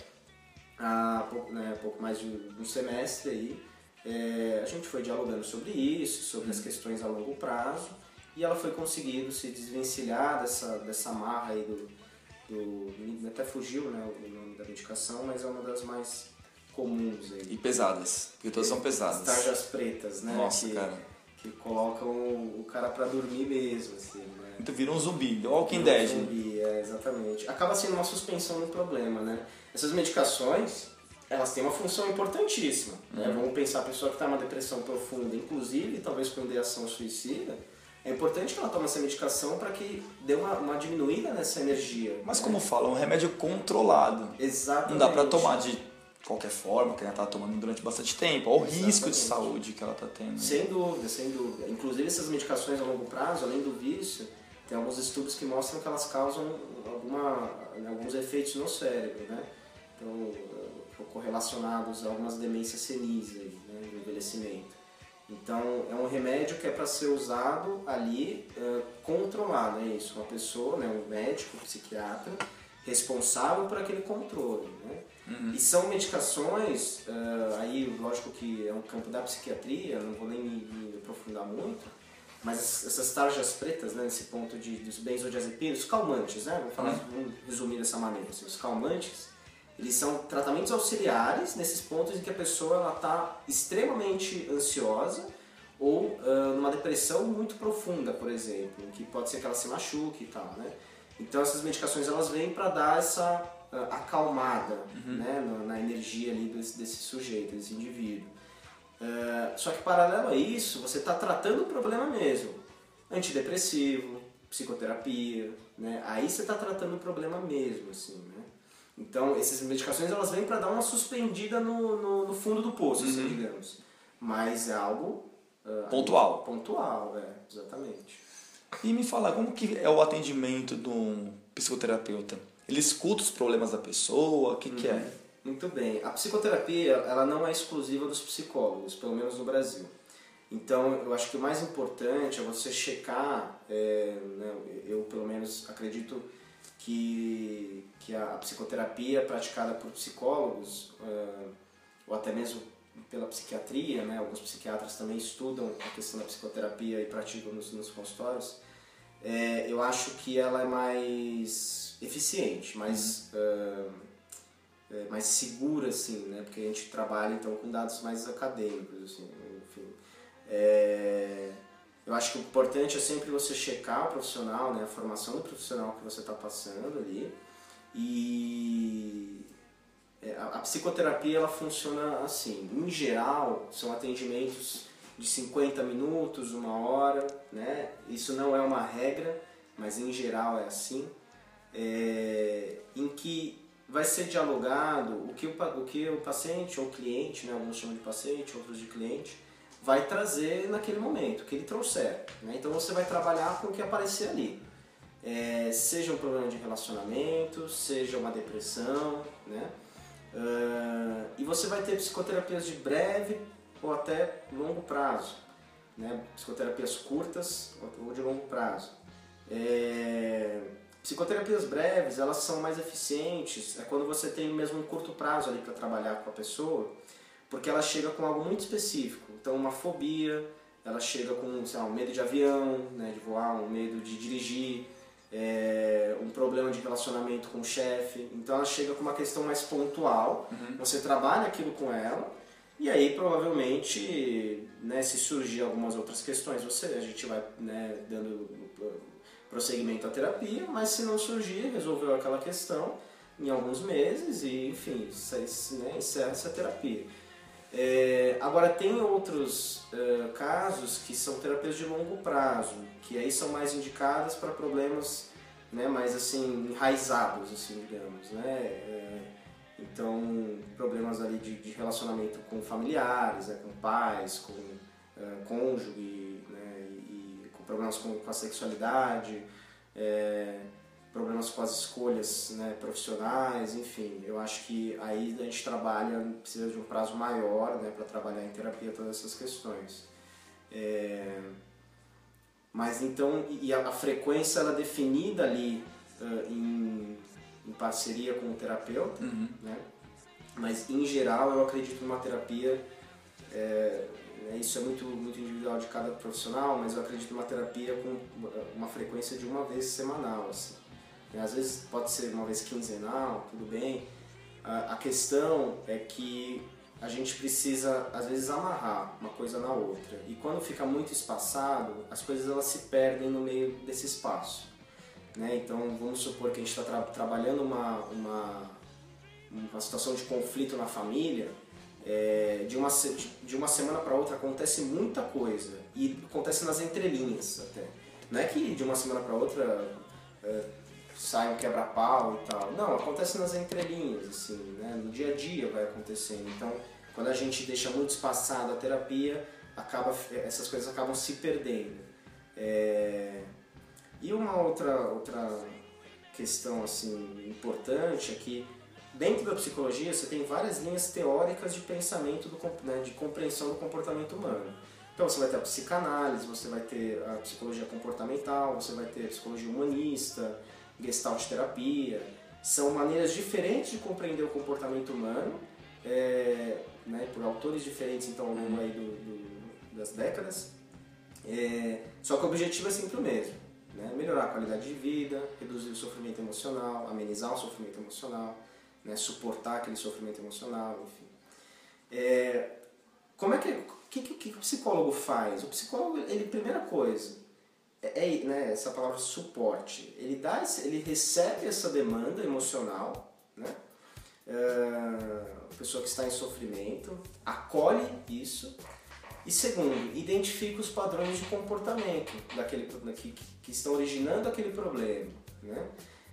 há pouco, né, pouco mais de um semestre aí, é, a gente foi dialogando sobre isso, sobre as questões a longo prazo, e ela foi conseguindo se desvencilhar dessa, dessa marra aí do, do- até fugiu né, o nome da medicação, mas é uma das mais comuns aí.
E pesadas. Porque todas são pesadas.
Tarjas pretas, né?
Nossa,
que,
cara.
que colocam o cara pra dormir mesmo, assim, né?
Então vira um zumbi. The Walking Dead. né?
Zumbi, é, exatamente. Acaba sendo uma suspensão do problema, né? Essas medicações, elas têm uma função importantíssima. Né?
Uhum.
Vamos pensar a pessoa que está numa depressão profunda, inclusive, talvez com ideação suicida, é importante que ela tome essa medicação para que dê uma, uma diminuída nessa energia.
Mas
né?
como fala, um remédio controlado.
Exatamente.
Não dá pra tomar de qualquer forma, que ela tá tomando durante bastante tempo. Olha o risco de saúde que ela tá tendo.
Sem dúvida, sem dúvida. Inclusive essas medicações a longo prazo, além do vício, tem alguns estudos que mostram que elas causam alguma, alguns efeitos no cérebro, né? Então, eh, correlacionados a algumas demências senis aí, né, no envelhecimento. Então, é um remédio que é para ser usado ali eh, controlado, é isso. Uma pessoa, né, um médico, um psiquiatra, responsável por aquele controle, né? E são medicações, eh, aí lógico que é um campo da psiquiatria, não vou nem me, me aprofundar muito, mas es- essas tarjas pretas, né, nesse ponto de, dos benzodiazepinas, os calmantes, né, vamos, falar, vamos resumir dessa maneira, assim, os calmantes, eles são tratamentos auxiliares nesses pontos em que a pessoa está extremamente ansiosa ou ah, numa depressão muito profunda, por exemplo, em que pode ser que ela se machuque e tal, né? Então essas medicações elas vêm para dar essa ah, acalmada, né, na, na energia ali desse, desse sujeito, desse indivíduo. Ah, só que paralelo a isso, você está tratando o problema mesmo. Antidepressivo, psicoterapia, né? Aí você está tratando o problema mesmo, assim, né? Então, essas medicações elas vêm para dar uma suspendida no, no, no fundo do poço, assim, digamos. Mas é algo... ah,
Pontual.
Pontual, é, exatamente.
E me fala, como que é o atendimento de um psicoterapeuta? Ele escuta os problemas da pessoa? O que, que é?
Muito bem. A psicoterapia, ela não é exclusiva dos psicólogos, pelo menos no Brasil. Então, eu acho que o mais importante é você checar, é, né, eu pelo menos acredito que, que a psicoterapia praticada por psicólogos, é, ou até mesmo pela psiquiatria, né, alguns psiquiatras também estudam a questão da psicoterapia e praticam nos, nos consultórios, é, eu acho que ela é mais eficiente, mais, é, é, mais segura, assim, né, porque a gente trabalha então com dados mais acadêmicos, assim, enfim. É, eu acho que o importante é sempre você checar o profissional, né, a formação do profissional que você está passando ali e é, a, a psicoterapia ela funciona assim. Em geral, são atendimentos de 50 minutos, uma hora, né? Isso não é uma regra, mas em geral é assim, é, em que vai ser dialogado o que o, o que o paciente ou cliente, né? alguns chamam de paciente, outros de cliente, vai trazer naquele momento, que ele trouxer. Né? Então você vai trabalhar com o que aparecer ali. É, seja um problema de relacionamento, seja uma depressão, né? Ah, e você vai ter psicoterapias de breve ou até longo prazo, né? Psicoterapias curtas ou de longo prazo. É, psicoterapias breves, elas são mais eficientes, é quando você tem mesmo um curto prazo ali para trabalhar com a pessoa, porque ela chega com algo muito específico. Então, uma fobia, ela chega com sei lá, um medo de avião, né, de voar, um medo de dirigir, é, um problema de relacionamento com o chefe. Então, ela chega com uma questão mais pontual, você trabalha aquilo com ela, e aí provavelmente, né, se surgir algumas outras questões, você, a gente vai né, dando prosseguimento à terapia, mas se não surgir, resolveu aquela questão em alguns meses e, enfim, né, encerra essa terapia. É, agora tem outros eh, casos que são terapias de longo prazo, que aí são mais indicadas para problemas né, mais assim enraizados, assim, digamos, né? É, então problemas ali de, de relacionamento com familiares, né, com pais, com eh, cônjuge, né, e, e com problemas com, com a sexualidade, é, problemas com as escolhas né, profissionais, enfim, eu acho que aí a gente trabalha, precisa de um prazo maior né, para trabalhar em terapia todas essas questões. É, mas então, e a, a frequência ela é definida ali ah, em, em parceria com o terapeuta, né? mas em geral eu acredito numa terapia, é, né, isso é muito, muito individual de cada profissional, mas eu acredito numa terapia com uma frequência de uma vez semanal. Assim. E Às vezes pode ser uma vez quinzenal, tudo bem. A, a questão é que a gente precisa, às vezes, amarrar uma coisa na outra. E quando fica muito espaçado, as coisas elas se perdem no meio desse espaço. Né? Então, vamos supor que a gente está tra trabalhando uma, uma, uma situação de conflito na família, é, de, uma, de uma semana para outra acontece muita coisa e acontece nas entrelinhas até. Não é que de uma semana para outra é, sai um quebra-pau e tal. Não, acontece nas entrelinhas, assim, né? no dia a dia vai acontecendo. Então, quando a gente deixa muito espaçada a terapia, acaba, essas coisas acabam se perdendo. É, E uma outra, outra questão assim, importante é que dentro da psicologia você tem várias linhas teóricas de pensamento, do, né, de compreensão do comportamento humano. Então você vai ter a psicanálise, você vai ter a psicologia comportamental, você vai ter a psicologia humanista, gestalt terapia. São maneiras diferentes de compreender o comportamento humano, é, né, por autores diferentes então ao longo aí do- do- das décadas. É, só que o objetivo é sempre o mesmo. Né? Melhorar a qualidade de vida, reduzir o sofrimento emocional, amenizar o sofrimento emocional, né? suportar aquele sofrimento emocional, enfim. É, como é que, que, que, que o psicólogo faz? O psicólogo, ele, primeira coisa, é, é, né, essa palavra suporte. Ele, dá, esse- ele recebe essa demanda emocional, né? É, pessoa que está em sofrimento, acolhe isso e segundo, identifica os padrões de comportamento daquele, que, que estão originando aquele problema. Né?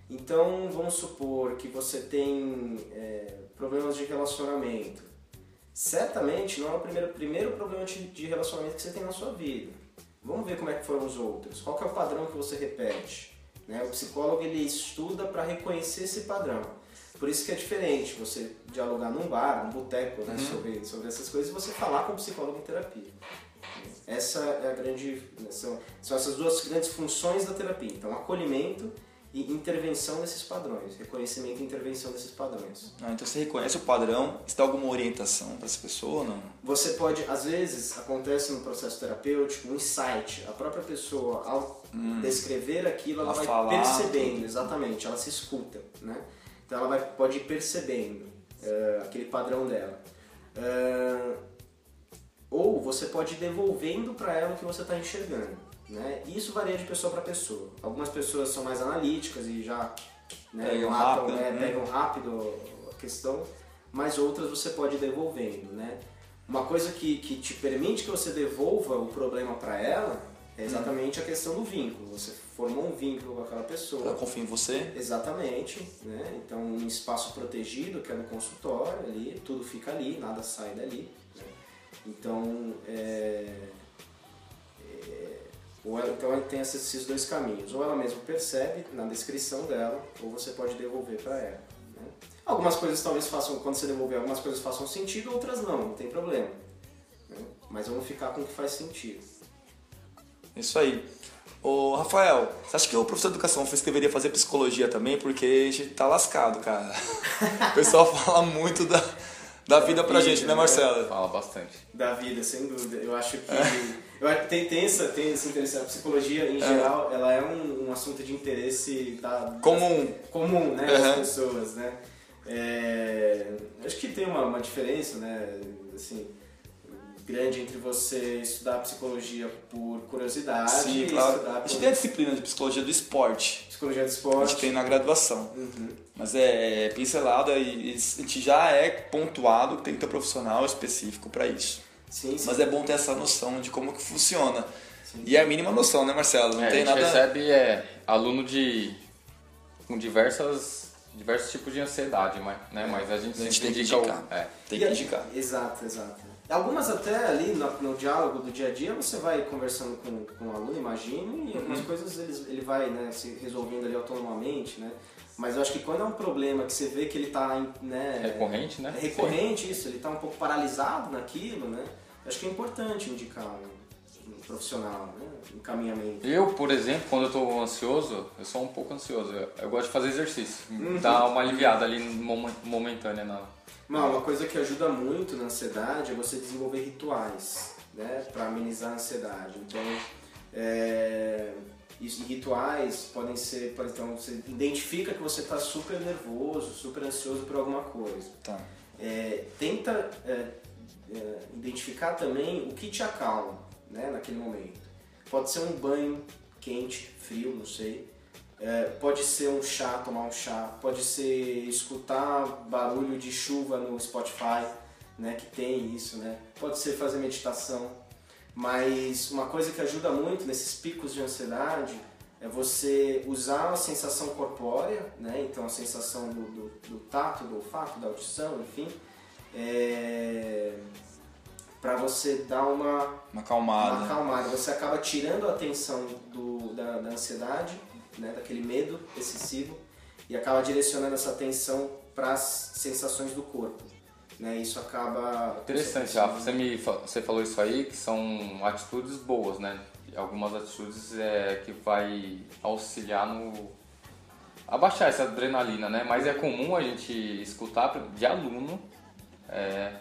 Então, vamos supor que você tem é, problemas de relacionamento. Certamente não é o primeiro, primeiro problema de, relacionamento que você tem na sua vida. Vamos ver como é que foram os outros. Qual é o padrão que você repete? Né? O psicólogo ele estuda para reconhecer esse padrão. Por isso que é diferente você dialogar num bar, num boteco, né, sobre, sobre essas coisas e você falar com o psicólogo em terapia. Essa é a grande. São, são essas duas grandes funções da terapia. Então, acolhimento e intervenção desses padrões. Reconhecimento e intervenção desses padrões.
Ah, então você reconhece o padrão, dá alguma orientação para essa pessoa ou não?
Você pode, às vezes, acontece no processo terapêutico um insight. A própria pessoa, ao descrever aquilo, ela vai
falar,
percebendo,
tudo.
exatamente, ela se escuta, né? Então ela vai, pode ir percebendo eh, aquele padrão dela. Eh, ou você pode ir devolvendo para ela o que você está enxergando, né? Isso varia de pessoa para pessoa. Algumas pessoas são mais analíticas e já né,
Pegam
matam,
rápido,
né,
né?
pegam rápido a questão, mas outras você pode ir devolvendo, né? Uma coisa que, que te permite que você devolva o problema para ela é exatamente
Hum.
a questão do vínculo. Você formou um vínculo com aquela pessoa.
Ela confia em você.
Exatamente, né? Então um espaço protegido que é no consultório ali, tudo fica ali, nada sai dali. né? Então, é, é, ou ela, então ela tem esses dois caminhos. Ou ela mesma percebe na descrição dela, ou você pode devolver para ela. né? Algumas coisas talvez façam, quando você devolver, algumas coisas façam sentido, outras não, não tem problema. né? Mas vamos ficar com o que faz sentido.
Isso aí. Ô, Rafael, você acha que o professor de educação física deveria fazer psicologia também? Porque a gente tá lascado, cara. O pessoal fala muito da, da vida pra gente, né, Marcelo?
Fala bastante.
Da vida, sem dúvida. Eu acho que. Eu, acho que tem, tem, essa, tem esse interesse. A psicologia, em geral, ela é um, um assunto de interesse da,
Comum.
comum né, das
Uhum.
pessoas, né? É, acho que tem uma, uma diferença, né? Assim, grande entre você estudar psicologia por curiosidade
Sim,
e
claro.
estudar
A gente
por
tem a disciplina de psicologia do esporte.
psicologia do
A
esporte.
gente tem na graduação.
Uhum.
Mas é pincelada e e a gente já é pontuado que tem que ter um profissional específico para isso.
Sim, sim.
Mas é bom ter essa noção de como que funciona. E é a mínima noção, né, Marcelo? Não
É,
tem
a gente
nada.
recebe é, aluno de com diversas diversos tipos de ansiedade, mas, né? Mas a gente,
A gente tem que
indica o-
indicar.
é.
Tem que
a-
indicar.
Exato, exato. Algumas até ali no, no diálogo do dia a dia você vai conversando com, com o aluno, imagino, e
Uhum.
algumas coisas ele, ele vai né, se resolvendo ali autonomamente, né? Mas eu acho que quando é um problema que você vê que ele está né,
Recorrente, né?
É recorrente isso, ele está um pouco paralisado naquilo, né? Eu acho que é importante indicar um, um profissional, né? Um encaminhamento.
Eu, por exemplo, quando eu tô ansioso, eu sou um pouco ansioso. Eu, eu gosto de fazer exercício. Dá uma aliviada ali momen- momentânea na.
Não, uma coisa que ajuda muito na ansiedade é você desenvolver rituais, né, para amenizar a ansiedade. Então, é, isso, rituais podem ser, por exemplo, você identifica que você está super nervoso, super ansioso por alguma coisa.
Tá.
É, tenta é, é, identificar também o que te acalma, né, naquele momento. Pode ser um banho quente, frio, não sei. É, pode ser um chá, tomar um chá. Pode ser escutar barulho de chuva no Spotify, né, que tem isso, né. Pode ser fazer meditação. Mas uma coisa que ajuda muito nesses picos de ansiedade é você usar a sensação corpórea, né? Então a sensação do, do, do tato, do olfato, da audição, enfim, é... para você dar uma,
Uma
uma
acalmada.
acalmada. Você acaba tirando a atenção do, da, da ansiedade, né? daquele medo excessivo, e acaba direcionando essa atenção para as sensações do corpo. Né? Isso acaba...
Interessante, Rafa. Você, me, você falou isso aí, que são atitudes boas, né? Algumas atitudes é, que vai auxiliar no... Abaixar essa adrenalina, né? Mas é comum a gente escutar de aluno é,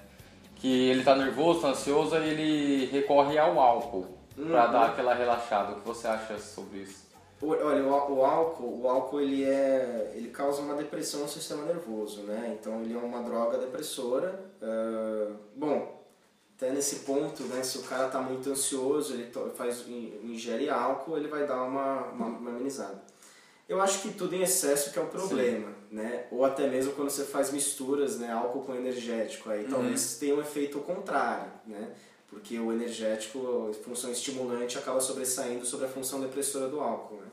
que ele tá nervoso, tá ansioso e ele recorre ao álcool
Uhum.
dar aquela relaxada. O que você acha sobre isso?
O- Olha, o, álcool, o álcool ele é, ele causa uma depressão no sistema nervoso, né? Então ele é uma droga depressora. ah, bom, até nesse ponto, né? Se o cara está muito ansioso, ele faz in- ingere álcool, ele vai dar uma, uma, uma amenizada. Eu acho que tudo em excesso que é o problema, né? Ou até mesmo quando você faz misturas, né? Álcool com energético, aí talvez tenha um efeito contrário, né? Porque o energético, a função estimulante, acaba sobressaindo sobre a função depressora do álcool, né?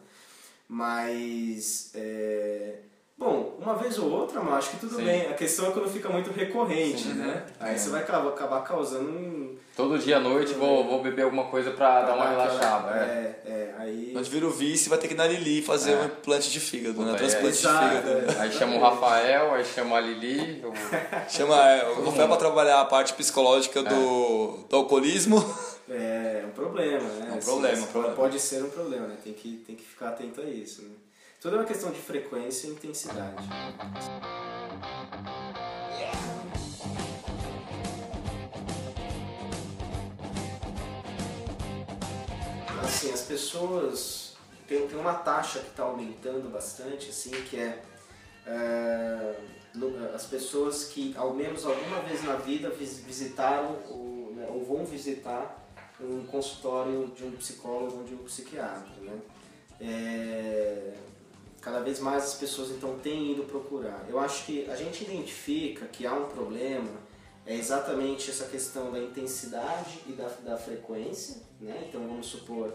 Mas, é... bom, uma vez ou outra, mas acho que tudo
Sim.
bem. A questão é quando fica muito recorrente,
Sim.
né? Aí
É.
você vai acabar, acabar causando um...
Todo dia à noite vou, vou beber alguma coisa pra dar uma relaxada. É.
É, é, aí...
Quando vira o vice, vai ter que ir na Lili fazer
É.
um implante de fígado,
Puta,
né?
é,
Transplante de
exato,
fígado.
é.
Aí chama o Rafael, aí chama a Lili. o-
Chama é, o Rafael pra trabalhar a parte psicológica do, do alcoolismo.
É, é um problema, né?
É um problema, um problema.
Pode ser um problema, né? Tem que, tem que ficar atento a isso, né? Tudo é uma questão de frequência e intensidade. Assim, as pessoas... Tem, tem uma taxa que está aumentando bastante, assim, que é... no- as pessoas que ao menos alguma vez na vida vis- visitaram o, né, ou vão visitar um consultório de um psicólogo ou de um psiquiatra, né? É, cada vez mais as pessoas então têm ido procurar. Eu acho que a gente identifica que há um problema é exatamente essa questão da intensidade e da, da frequência, né? Então vamos supor,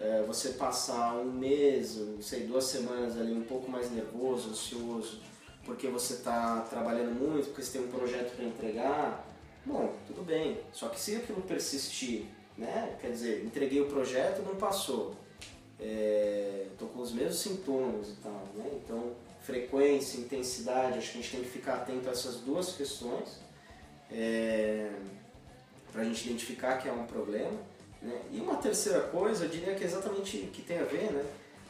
é, você passar um mês, sei, duas semanas ali um pouco mais nervoso, ansioso, porque você está trabalhando muito, porque você tem um projeto para entregar, bom, tudo bem. Só que se aquilo persistir, né? Quer dizer, entreguei o projeto, não passou. Estou com os mesmos sintomas e tal, né? Então, frequência, intensidade, acho que a gente tem que ficar atento a essas duas questões é, para a gente identificar que é um problema. Né? E uma terceira coisa, eu diria que é exatamente que tem a ver, né?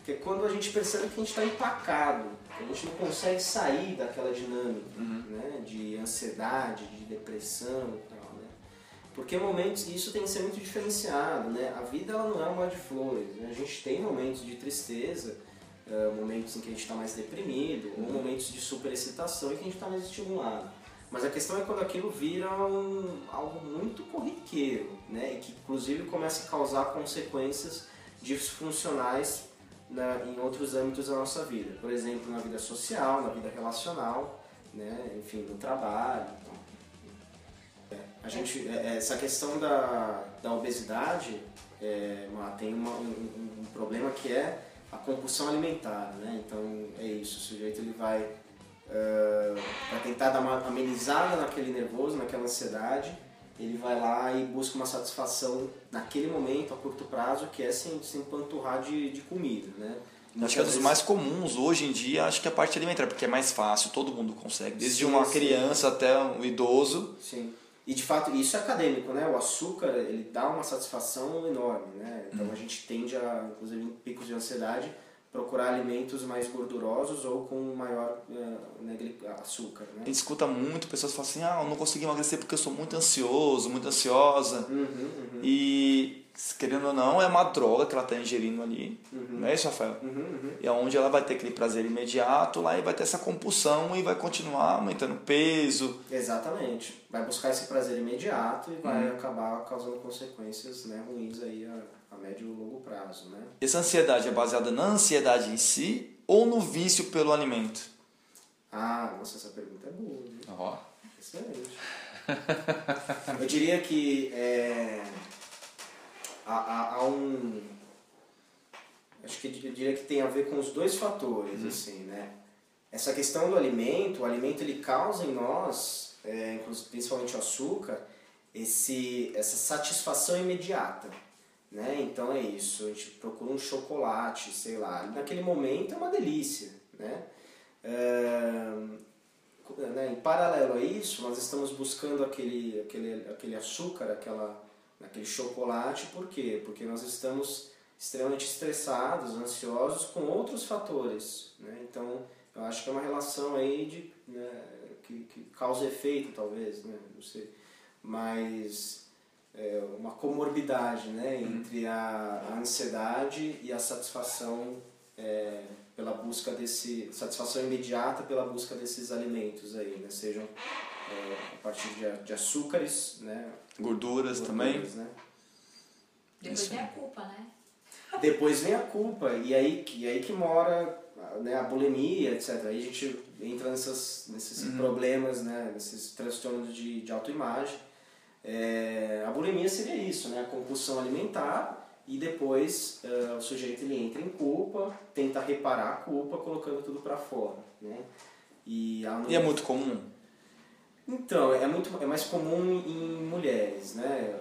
que é quando a gente percebe que a gente está empacado, que a gente não consegue sair daquela dinâmica
Uhum.
né? de ansiedade, de depressão e tal. Né? Porque momentos, isso tem que ser muito diferenciado, né? a vida ela não é um mar de flores, né? a gente tem momentos de tristeza, eh, momentos em que a gente está mais deprimido, ou momentos de superexcitação e que a gente está mais estimulado. Mas a questão é quando aquilo vira um, algo muito corriqueiro, né? E que inclusive começa a causar consequências disfuncionais na, em outros âmbitos da nossa vida. Por exemplo, na vida social, na vida relacional, né? Enfim, no trabalho. Então, é, a gente, é, essa questão da, da obesidade é, tem uma- um, um- um problema que é a compulsão alimentar, né? Então é isso, o sujeito ele vai para tentar dar uma amenizada naquele nervoso, naquela ansiedade, ele vai lá e busca uma satisfação naquele momento, a curto prazo, que é sem, sem panturrar de, de comida, né?
Acho que é dos
vezes-
mais comuns hoje em dia, acho que é a parte alimentar, porque é mais fácil, todo mundo consegue, desde
Sim,
uma
sim.
criança até um idoso.
Sim. E de fato, isso é acadêmico, né? O açúcar, ele dá uma satisfação enorme, né? Então
Uhum.
a gente tende a, inclusive em picos de ansiedade, procurar alimentos mais gordurosos ou com maior eh, né, açúcar,
A
né?
gente escuta muito pessoas falam assim: ah, eu não consegui emagrecer porque eu sou muito ansioso, muito ansiosa.
Uhum, uhum,
E, querendo ou não, é uma droga que ela está ingerindo ali. Não é isso, Rafael?
uhum, uhum.
E é onde ela vai ter aquele prazer imediato lá e vai ter essa compulsão e vai continuar aumentando peso.
Exatamente. Vai buscar esse prazer imediato e vai
Uhum.
acabar causando consequências né, ruins aí a, a médio e longo prazo, né?
Essa ansiedade é baseada na ansiedade em si ou no vício pelo alimento?
Ah, nossa, essa pergunta é boa?
Ó.
Excelente. Eu diria que é, há um. Acho que eu diria que tem a ver com os dois fatores, assim, né? Essa questão do alimento, o alimento ele causa em nós, é, principalmente o açúcar, esse, essa satisfação imediata. Né? Então é isso, a gente procura um chocolate, sei lá, naquele momento é uma delícia. Né? É, né, em paralelo a isso, nós estamos buscando aquele, aquele, aquele açúcar, aquela, aquele chocolate, por quê? Porque nós estamos extremamente estressados, ansiosos com outros fatores. Né? Então, eu acho que é uma relação aí de, né, que, que causa efeito, talvez, né? não sei. Mas é uma comorbidade né? entre a, a ansiedade e a satisfação é, pela busca desse satisfação imediata pela busca desses alimentos aí, né? Sejam é, a partir de, de açúcares, né?
Gorduras também?
Gorduras, né?
Depois
Isso
vem a culpa, né?
Depois vem a culpa e aí e aí que mora né, a bulimia, etc. Aí a gente entra nessas, nesses problemas, né? Nesses transtornos de, de autoimagem. É, a bulimia seria isso, né? A compulsão alimentar e depois eh, o sujeito ele entra em culpa, tenta reparar a culpa colocando tudo para fora, né? E, a
E é muito comum?
Então, é, muito, é mais comum em mulheres, né?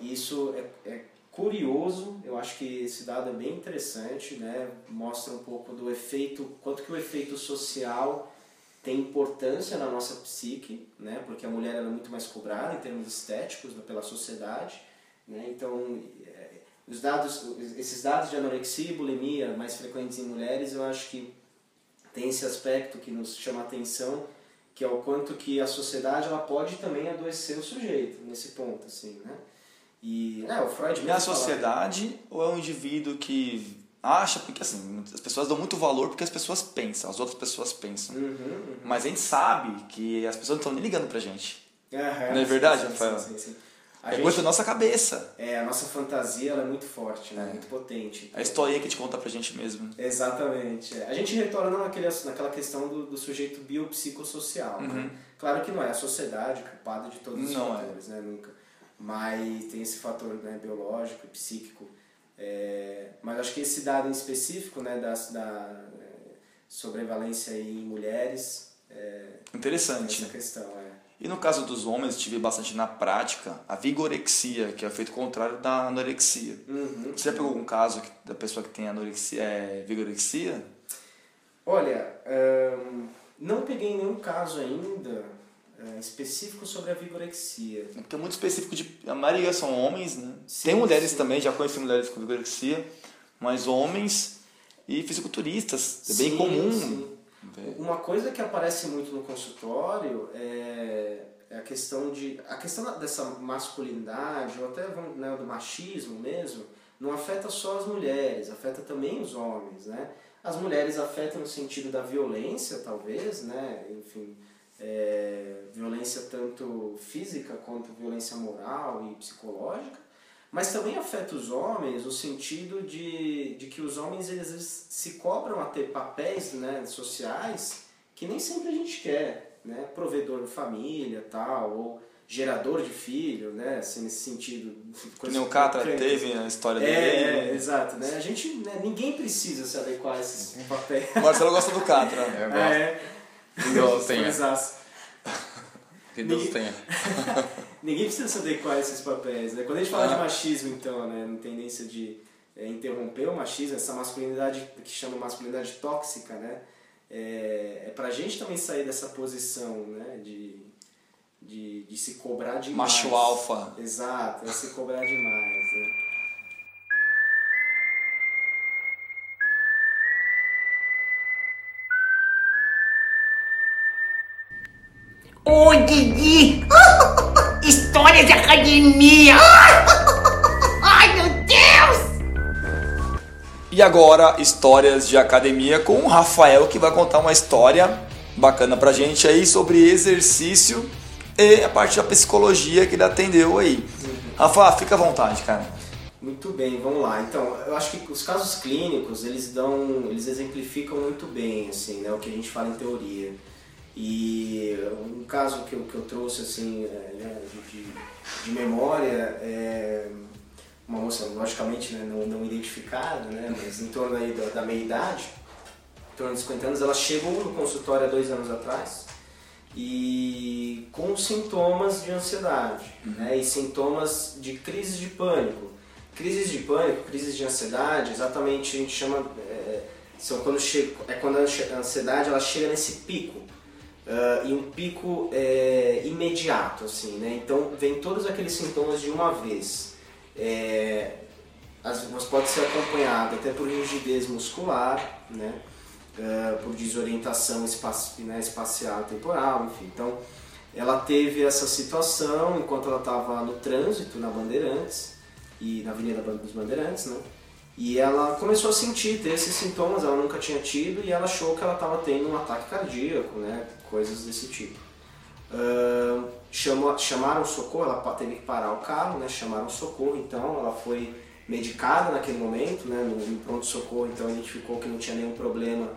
Isso é, é curioso, eu acho que esse dado é bem interessante, né? Mostra um pouco do efeito, quanto que o efeito social tem importância na nossa psique, né? Porque a mulher é muito mais cobrada em termos estéticos pela sociedade, né? Então, é, os dados, esses dados de anorexia e bulimia mais frequentes em mulheres, eu acho que tem esse aspecto que nos chama atenção, que é o quanto que a sociedade ela pode também adoecer o sujeito nesse ponto, assim, né? E é, o Freud
É
mesmo
a
falava-
sociedade ou é um indivíduo que acha, porque assim, as pessoas dão muito valor porque as pessoas pensam, as outras pessoas pensam.
Uhum, uhum.
Mas a gente sabe que as pessoas não estão nem ligando pra gente.
Aham,
Não é verdade,
sim,
Rafael?
Sim, sim, sim. A
é
gente-
coisa da nossa cabeça.
É, a nossa fantasia ela é muito forte, né?
É.
muito potente.
A historinha que a gente conta pra gente mesmo.
Exatamente. é. A gente retorna naquele, naquela questão do, do sujeito biopsicossocial. Né? Claro que não é a sociedade culpada de todos os
Uhum. É.
fatores, né? Nunca. Mas tem esse fator né, biológico e psíquico. É, mas acho que esse dado em específico, né, da, da é, sobrevalência em mulheres, é,
Interessante.
essa questão, é.
E no caso dos homens, tive bastante na prática a vigorexia, que é o efeito contrário da anorexia.
Uhum.
Você já pegou algum caso da pessoa que tem anorexia, é, vigorexia?
Olha, não peguei nenhum caso ainda ah, específico sobre a vigorexia.
É Porque é muito específico de. A maioria são homens, né?
Sim,
tem mulheres
sim.
também, já conheci mulheres com vigorexia, mas homens e fisiculturistas. É bem
Sim,
comum.
sim.
Ver.
Uma coisa que aparece muito no consultório é, é a questão de a questão dessa masculinidade ou até né, do machismo mesmo não afeta só as mulheres, afeta também os homens, né? As mulheres afetam no sentido da violência, talvez, né? Enfim, é, violência tanto física quanto violência moral e psicológica. Mas também afeta os homens no sentido de, de que os homens eles, se cobram a ter papéis né, sociais que nem sempre a gente quer, né? Provedor de família, tal, ou gerador de filho, né? Assim, nesse sentido.
Que nem o Catra teve a história
É,
dele.
é, exato, né? A gente, né, ninguém precisa se adequar a esses papéis.
O Marcelo gosta do Catra.
Eu gosto.
É,
Que Deus tenha. Que Deus tenha.
Ninguém precisa se adequar a esses papéis, né? Quando a gente fala
Ah.
de machismo, então, né? Na tendência de é, interromper o machismo, essa masculinidade que chama masculinidade tóxica, né? É, é pra gente também sair dessa posição, né? De, de, de se cobrar demais.
Macho alfa.
Exato, é se cobrar demais, né?
Academia! Ai, meu Deus!
E agora, histórias de academia com o Rafael, que vai contar uma história bacana pra gente aí sobre exercício e a parte da psicologia que ele atendeu aí. Rafa, fica à vontade, cara.
Muito bem, vamos lá. Então, eu acho que os casos clínicos, eles dão, eles exemplificam muito bem, assim, né, o que a gente fala em teoria. E um caso que eu, que eu trouxe, assim, é, né, de, de, memória, é uma moça, logicamente, né, não, não identificada, né, mas em torno aí da, da meia-idade, em torno de 50 anos, ela chegou no consultório há dois anos atrás, e com sintomas de ansiedade né, e sintomas de crises de pânico. Crises de pânico, crises de ansiedade, exatamente a gente chama é, são quando chega, é quando a ansiedade ela chega nesse pico ah, e um pico é, imediato assim, né? Então vem todos aqueles sintomas de uma vez. É, as, mas pode ser acompanhado até por rigidez muscular, né? eh, por desorientação né, espacial temporal, enfim. Então, ela teve essa situação enquanto ela estava no trânsito na Bandeirantes e na Avenida dos Bandeirantes, né? E ela começou a sentir, ter esses sintomas, ela nunca tinha tido e ela achou que ela estava tendo um ataque cardíaco, né? Coisas desse tipo. Ahn, chamou, chamaram socorro, ela teve que parar o carro, né? Chamaram socorro, então ela foi medicada naquele momento, né? No, no pronto-socorro, então identificou que não tinha nenhum problema,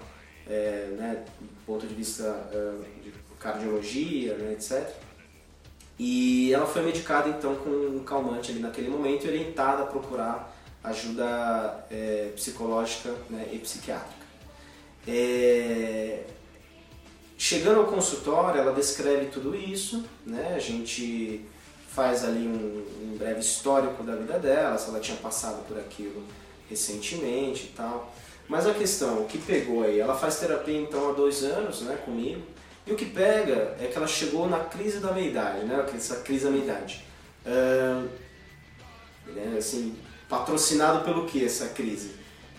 é, né? Do ponto de vista ah, de cardiologia, né? etc. E ela foi medicada então com um calmante ali naquele momento e orientada a procurar ajuda é, psicológica né, e psiquiátrica. É, Chegando ao consultório, ela descreve tudo isso, né? A gente faz ali um, um breve histórico da vida dela, se ela tinha passado por aquilo recentemente e tal. Mas a questão, o que pegou aí? Ela faz terapia então há dois anos, né, comigo. E o que pega é que ela chegou na crise da meia-idade, né? Essa crise da meia-idade. Ahn, né, assim, patrocinado pelo que essa crise?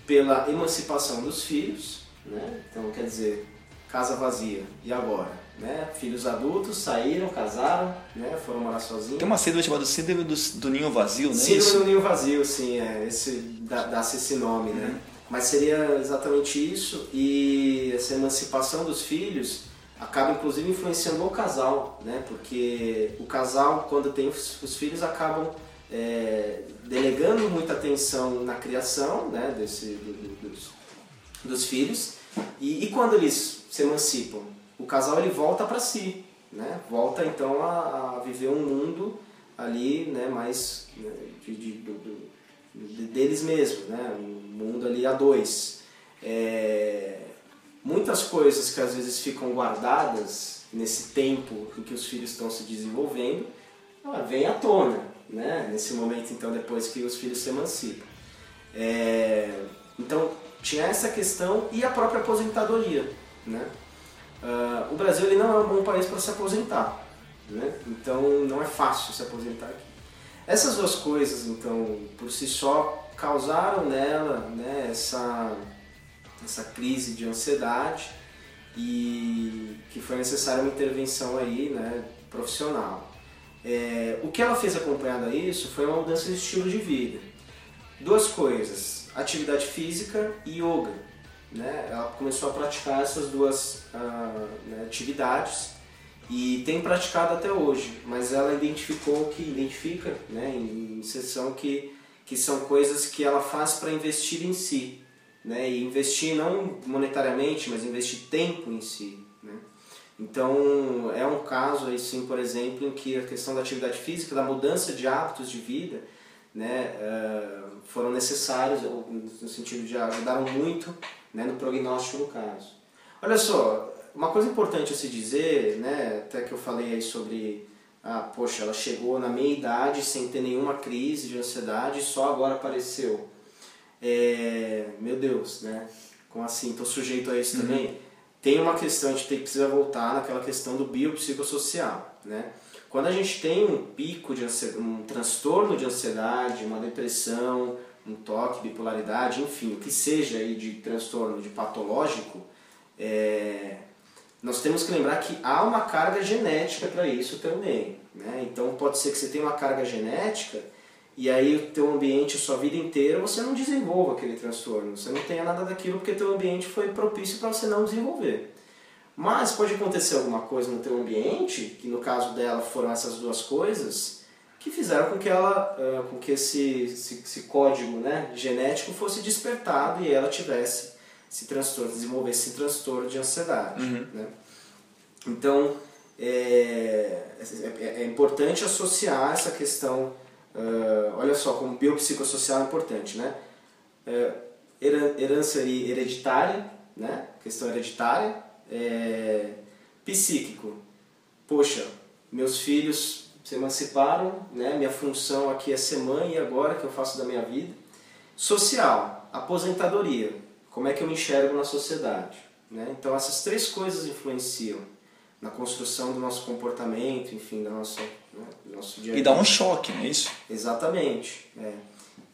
Pela emancipação dos filhos, né? Então, quer dizer, casa vazia. E agora? Né? Filhos adultos saíram, casaram, né? foram morar sozinhos.
Tem uma síndrome chamada síndrome do, do ninho vazio, não é
Síndrome
isso?
do ninho vazio, sim, é, esse, dá- dá-se esse nome, né? Mas seria exatamente isso, e essa emancipação dos filhos acaba inclusive influenciando o casal, né? Porque o casal, quando tem os, os filhos, acabam é, delegando muita atenção na criação né? Desse, do- do- dos, dos filhos e, e quando eles se emancipam, o casal ele volta para si, né? Volta então a, a viver um mundo ali, né? Mais né, de, de- de- deles mesmos, né? Um mundo ali a dois. É, muitas coisas que às vezes ficam guardadas nesse tempo em que os filhos estão se desenvolvendo, ela vem à tona, né? Nesse momento então depois que os filhos se emancipam. É, então tinha essa questão e a própria aposentadoria, né? Ah, o Brasil ele não é um bom país para se aposentar, né? Então não é fácil se aposentar aqui. Essas duas coisas, então, por si só, causaram nela né, essa, essa crise de ansiedade e que foi necessária uma intervenção aí, né, profissional. É, o que ela fez acompanhado a isso foi uma mudança de estilo de vida. Duas coisas, atividade física e yoga. Né? Ela começou a praticar essas duas ah, né, atividades e tem praticado até hoje, mas ela identificou que identifica, né, em sessão que que são coisas que ela faz para investir em si, né, e investir não monetariamente, mas investir tempo em si, né. Então é um caso aí sim, por exemplo, em que a questão da atividade física, da mudança de hábitos de vida, né, eh, foram necessários no sentido de ajudaram muito, né, no prognóstico no caso. Olha só, uma coisa importante a se dizer, né, até que eu falei aí sobre, ah, poxa, ela chegou na meia idade sem ter nenhuma crise de ansiedade e só agora apareceu. É, meu Deus, né? Como assim? Estou sujeito a isso também? Tem uma questão, a gente tem, precisa voltar naquela questão do biopsicossocial, né? Quando a gente tem um pico de um transtorno de ansiedade, uma depressão, um toque, bipolaridade, enfim, o que seja aí de transtorno de patológico, é, nós temos que lembrar que há uma carga genética para isso também. Né? Então pode ser que você tenha uma carga genética e aí o teu ambiente, a sua vida inteira, você não desenvolva aquele transtorno. Você não tenha nada daquilo porque teu ambiente foi propício para você não desenvolver. Mas pode acontecer alguma coisa no teu ambiente, que no caso dela foram essas duas coisas, que fizeram com que ela, com que esse, esse, esse código né, genético fosse despertado e ela tivesse esse transtorno, desenvolvesse esse transtorno de ansiedade. Né? Então, é, é, é importante associar essa questão, ah, olha só, como biopsicossocial é importante, né? Heran- herança hereditária, né? Questão hereditária, é, psíquico. Poxa, meus filhos se emanciparam, né? Minha função aqui é ser mãe e agora que eu faço da minha vida. Social, aposentadoria. Como é que eu me enxergo na sociedade? Né? Então essas três coisas influenciam na construção do nosso comportamento, enfim, da nossa, né, do nosso dia a
E
dia.
dá um choque, não é isso?
Exatamente. é.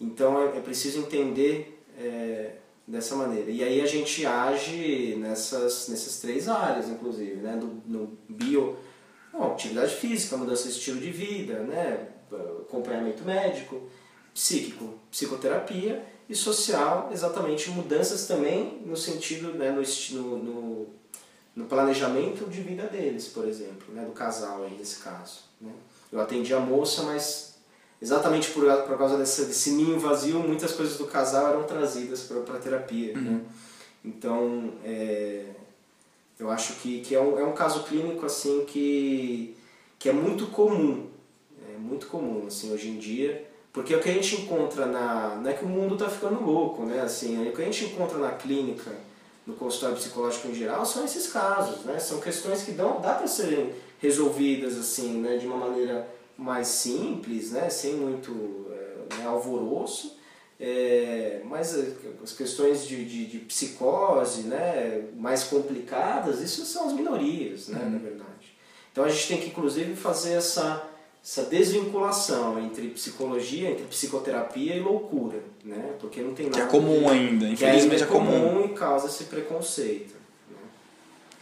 Então é, é preciso entender é, dessa maneira. E aí a gente age nessas, nessas três áreas, inclusive, né? no, no bio, bom, atividade física, mudança de estilo de vida, né? acompanhamento médico, psíquico, psicoterapia e social, exatamente mudanças também no sentido, né? no, no, no, no planejamento de vida deles, por exemplo, né? do casal aí nesse caso. Né? Eu atendi a moça, mas exatamente por, por causa dessa, desse ninho vazio, muitas coisas do casal eram trazidas para a terapia. Né? Então, é, eu acho que, que é, um, é um caso clínico assim que, que é muito comum, é muito comum assim hoje em dia, porque o que a gente encontra na, não é que o mundo está ficando louco, né? Assim, o que a gente encontra na clínica, no consultório psicológico em geral, são esses casos, né? São questões que dão, dá para serem resolvidas assim, né? De uma maneira mais simples, né? Sem muito é, né, alvoroço. É, mas é, as questões de, de, de psicose né, mais complicadas, isso são as minorias, né, na verdade. Então a gente tem que, inclusive, fazer essa, essa desvinculação entre psicologia, entre psicoterapia e loucura, né? porque não tem
Que
nada
é comum
ver-
ainda,
que
infelizmente
ainda
é comum.
e causa esse preconceito. né?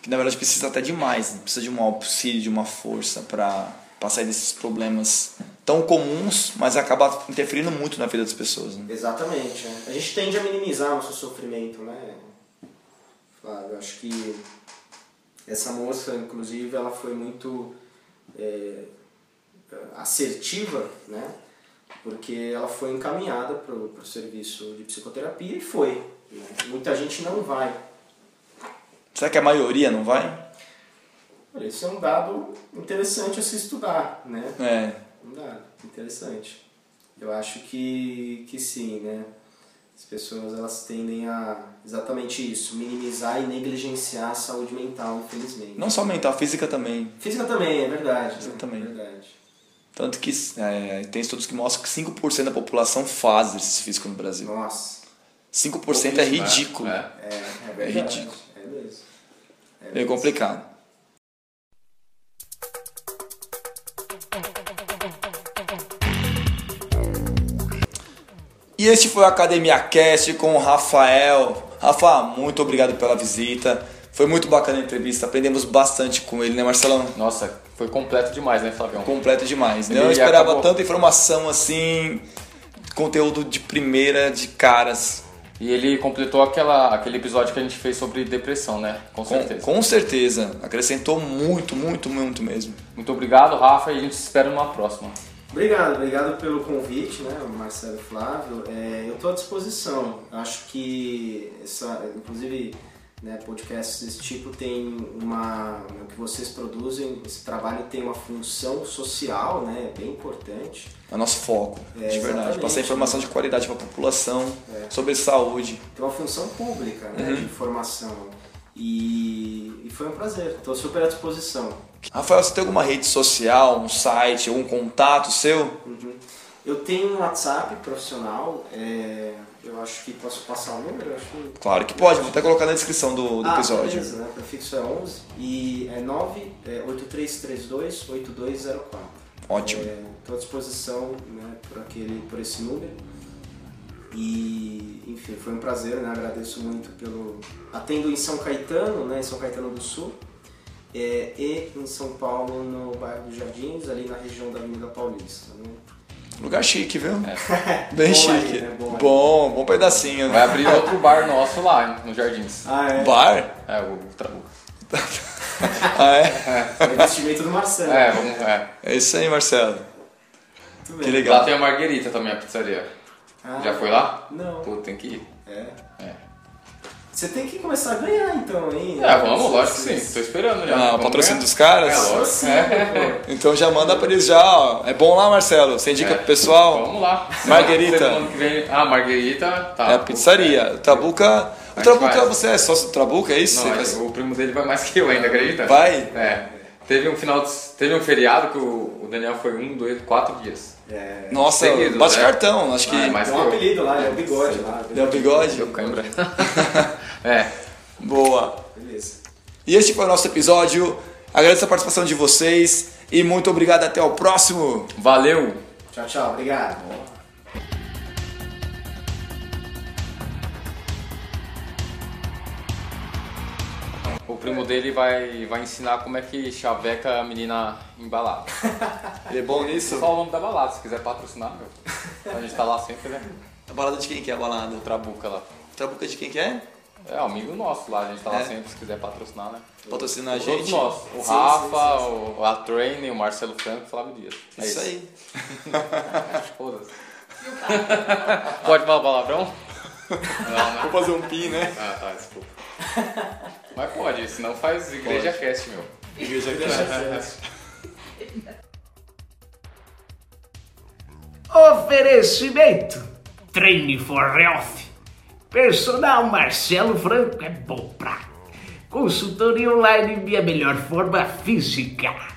Que na verdade precisa até de mais, precisa de um auxílio, de uma força para sair desses problemas tão comuns, mas acaba interferindo muito na vida das pessoas. Né?
Exatamente. é. A gente tende a minimizar nosso sofrimento, né? Flávio, eu acho que Essa moça, inclusive, ela foi muito é, assertiva, né? Porque ela foi encaminhada para o serviço de psicoterapia e foi. né? Muita gente não vai.
Será que a maioria não vai?
Olha, Isso é um dado interessante a se estudar, né?
É.
Um dado interessante. Eu acho que, que sim, né? As pessoas elas tendem a exatamente isso, minimizar e negligenciar a saúde mental, infelizmente.
Não só mental, física também.
Física também, é verdade.
Física
né?
também.
É verdade.
Tanto que é, tem estudos que mostram que 5% da população faz exercício físico no Brasil.
Nossa,
5% é
né?
ridículo.
É.
é, é verdade.
ridículo.
É mesmo. É
É
mesmo.
complicado. E este foi o Academia Cast com o Rafael. Rafa, muito obrigado pela visita. Foi muito bacana a entrevista, aprendemos bastante com ele, né, Marcelão?
Nossa, foi completo demais, né, Flavião?
Completo demais. né?
Ele
Eu esperava
acabou-
tanta informação assim, conteúdo de primeira, de caras.
E ele completou aquela, aquele episódio que a gente fez sobre depressão, né? Com
Com,
certeza.
com certeza. Acrescentou muito, muito, muito mesmo.
Muito obrigado, Rafa, e a gente se espera numa próxima.
Obrigado, obrigado pelo convite, né, Marcelo e Flávio. É, eu estou à disposição. Acho que, essa, inclusive, né, podcasts desse tipo tem uma, o que vocês produzem, esse trabalho tem uma função social, né, bem importante.
É o nosso foco,
É,
de verdade. Passar informação de qualidade para a população
É.
sobre saúde.
Tem uma função pública, né,
Uhum.
de informação. E, e foi um prazer. Estou super à disposição.
Rafael, você tem alguma rede social, um site, algum contato seu?
Uhum. Eu tenho um WhatsApp profissional. é, eu acho que posso passar o número. que-
Claro que pode, vou até colocar na descrição do, do
Ah,
episódio.
beleza, né? O prefixo é 11 e é 9 é 8332 8204.
Ótimo.
Estou à disposição né, por, aquele, por esse número. E, enfim, foi um prazer, né? Agradeço muito pelo. Atendo em São Caetano, né? Em São Caetano do Sul. é, e em São Paulo, no bairro dos Jardins, ali na região da Avenida Paulista. Né?
Lugar chique, viu?
É.
Bem
Bom
chique.
aí, né? Bom.
Bom, bom pedacinho.
Vai abrir outro bar nosso lá, hein, no Jardins.
Ah, é.
Bar?
É, o Trabuco.
Ah, é?
É o investimento do Marcelo.
É, vamos. É.
É isso aí, Marcelo.
Muito bem.
Que
Lá
legal.
tem a Marguerita também, a pizzaria.
Ah,
Já foi lá?
Não.
Pô, tem que ir.
É.
É.
Você tem que começar a ganhar então, hein?
É, vamos, lógico que sim. Tô esperando já.
Ah, o patrocínio
ganhar.
dos caras?
É, lógico.
Sim,
É.
Então já manda pra eles já, ó. É bom lá, Marcelo? Você indica
É.
pro pessoal?
Vamos lá.
Marguerita.
Vem- Ah, Marguerita, tá.
É a pizzaria. O Trabuca. O Trabuca, você é sócio do Trabuca, é isso?
Não, mas
faz-
o primo dele vai mais que eu ainda, acredita?
Vai?
É. Teve um final de... Teve um feriado que o o Daniel foi um, dois, quatro dias.
É.
Nossa,
Seguido,
bate
né?
cartão, acho que.
Ah, mas-
Tem um apelido lá, é o bigode lá.
Deu bigode?
Deu cãibra. é.
Boa.
Beleza.
E este foi o nosso episódio. Agradeço a participação de vocês e muito obrigado. Até o próximo.
Valeu!
Tchau, tchau. Obrigado.
O primo dele vai, vai ensinar como é que chaveca a menina embalada.
Ele é bom nisso?
Só o nome da balada, se quiser patrocinar, meu. A gente tá lá sempre, né?
A balada de quem que é a balada?
Trabuca lá.
Trabuca de quem que é?
É, amigo nosso lá, a gente tá lá
É.
sempre, se quiser patrocinar, né?
Patrocinar a
Todos
gente.
nós. O
Sim,
Rafa,
sim,
O, a Trainer, o Marcelo Franco e o Flávio Dias. É
Isso aí.
Foda-se. Pode falar palavrão? Não, né?
Vou fazer um pi, né?
Ah, tá, desculpa. Mas pode, senão faz igreja cast, meu.
Oferecimento: Treine for Health. Personal Marcelo Franco é bom pra. Consultoria online minha melhor forma física.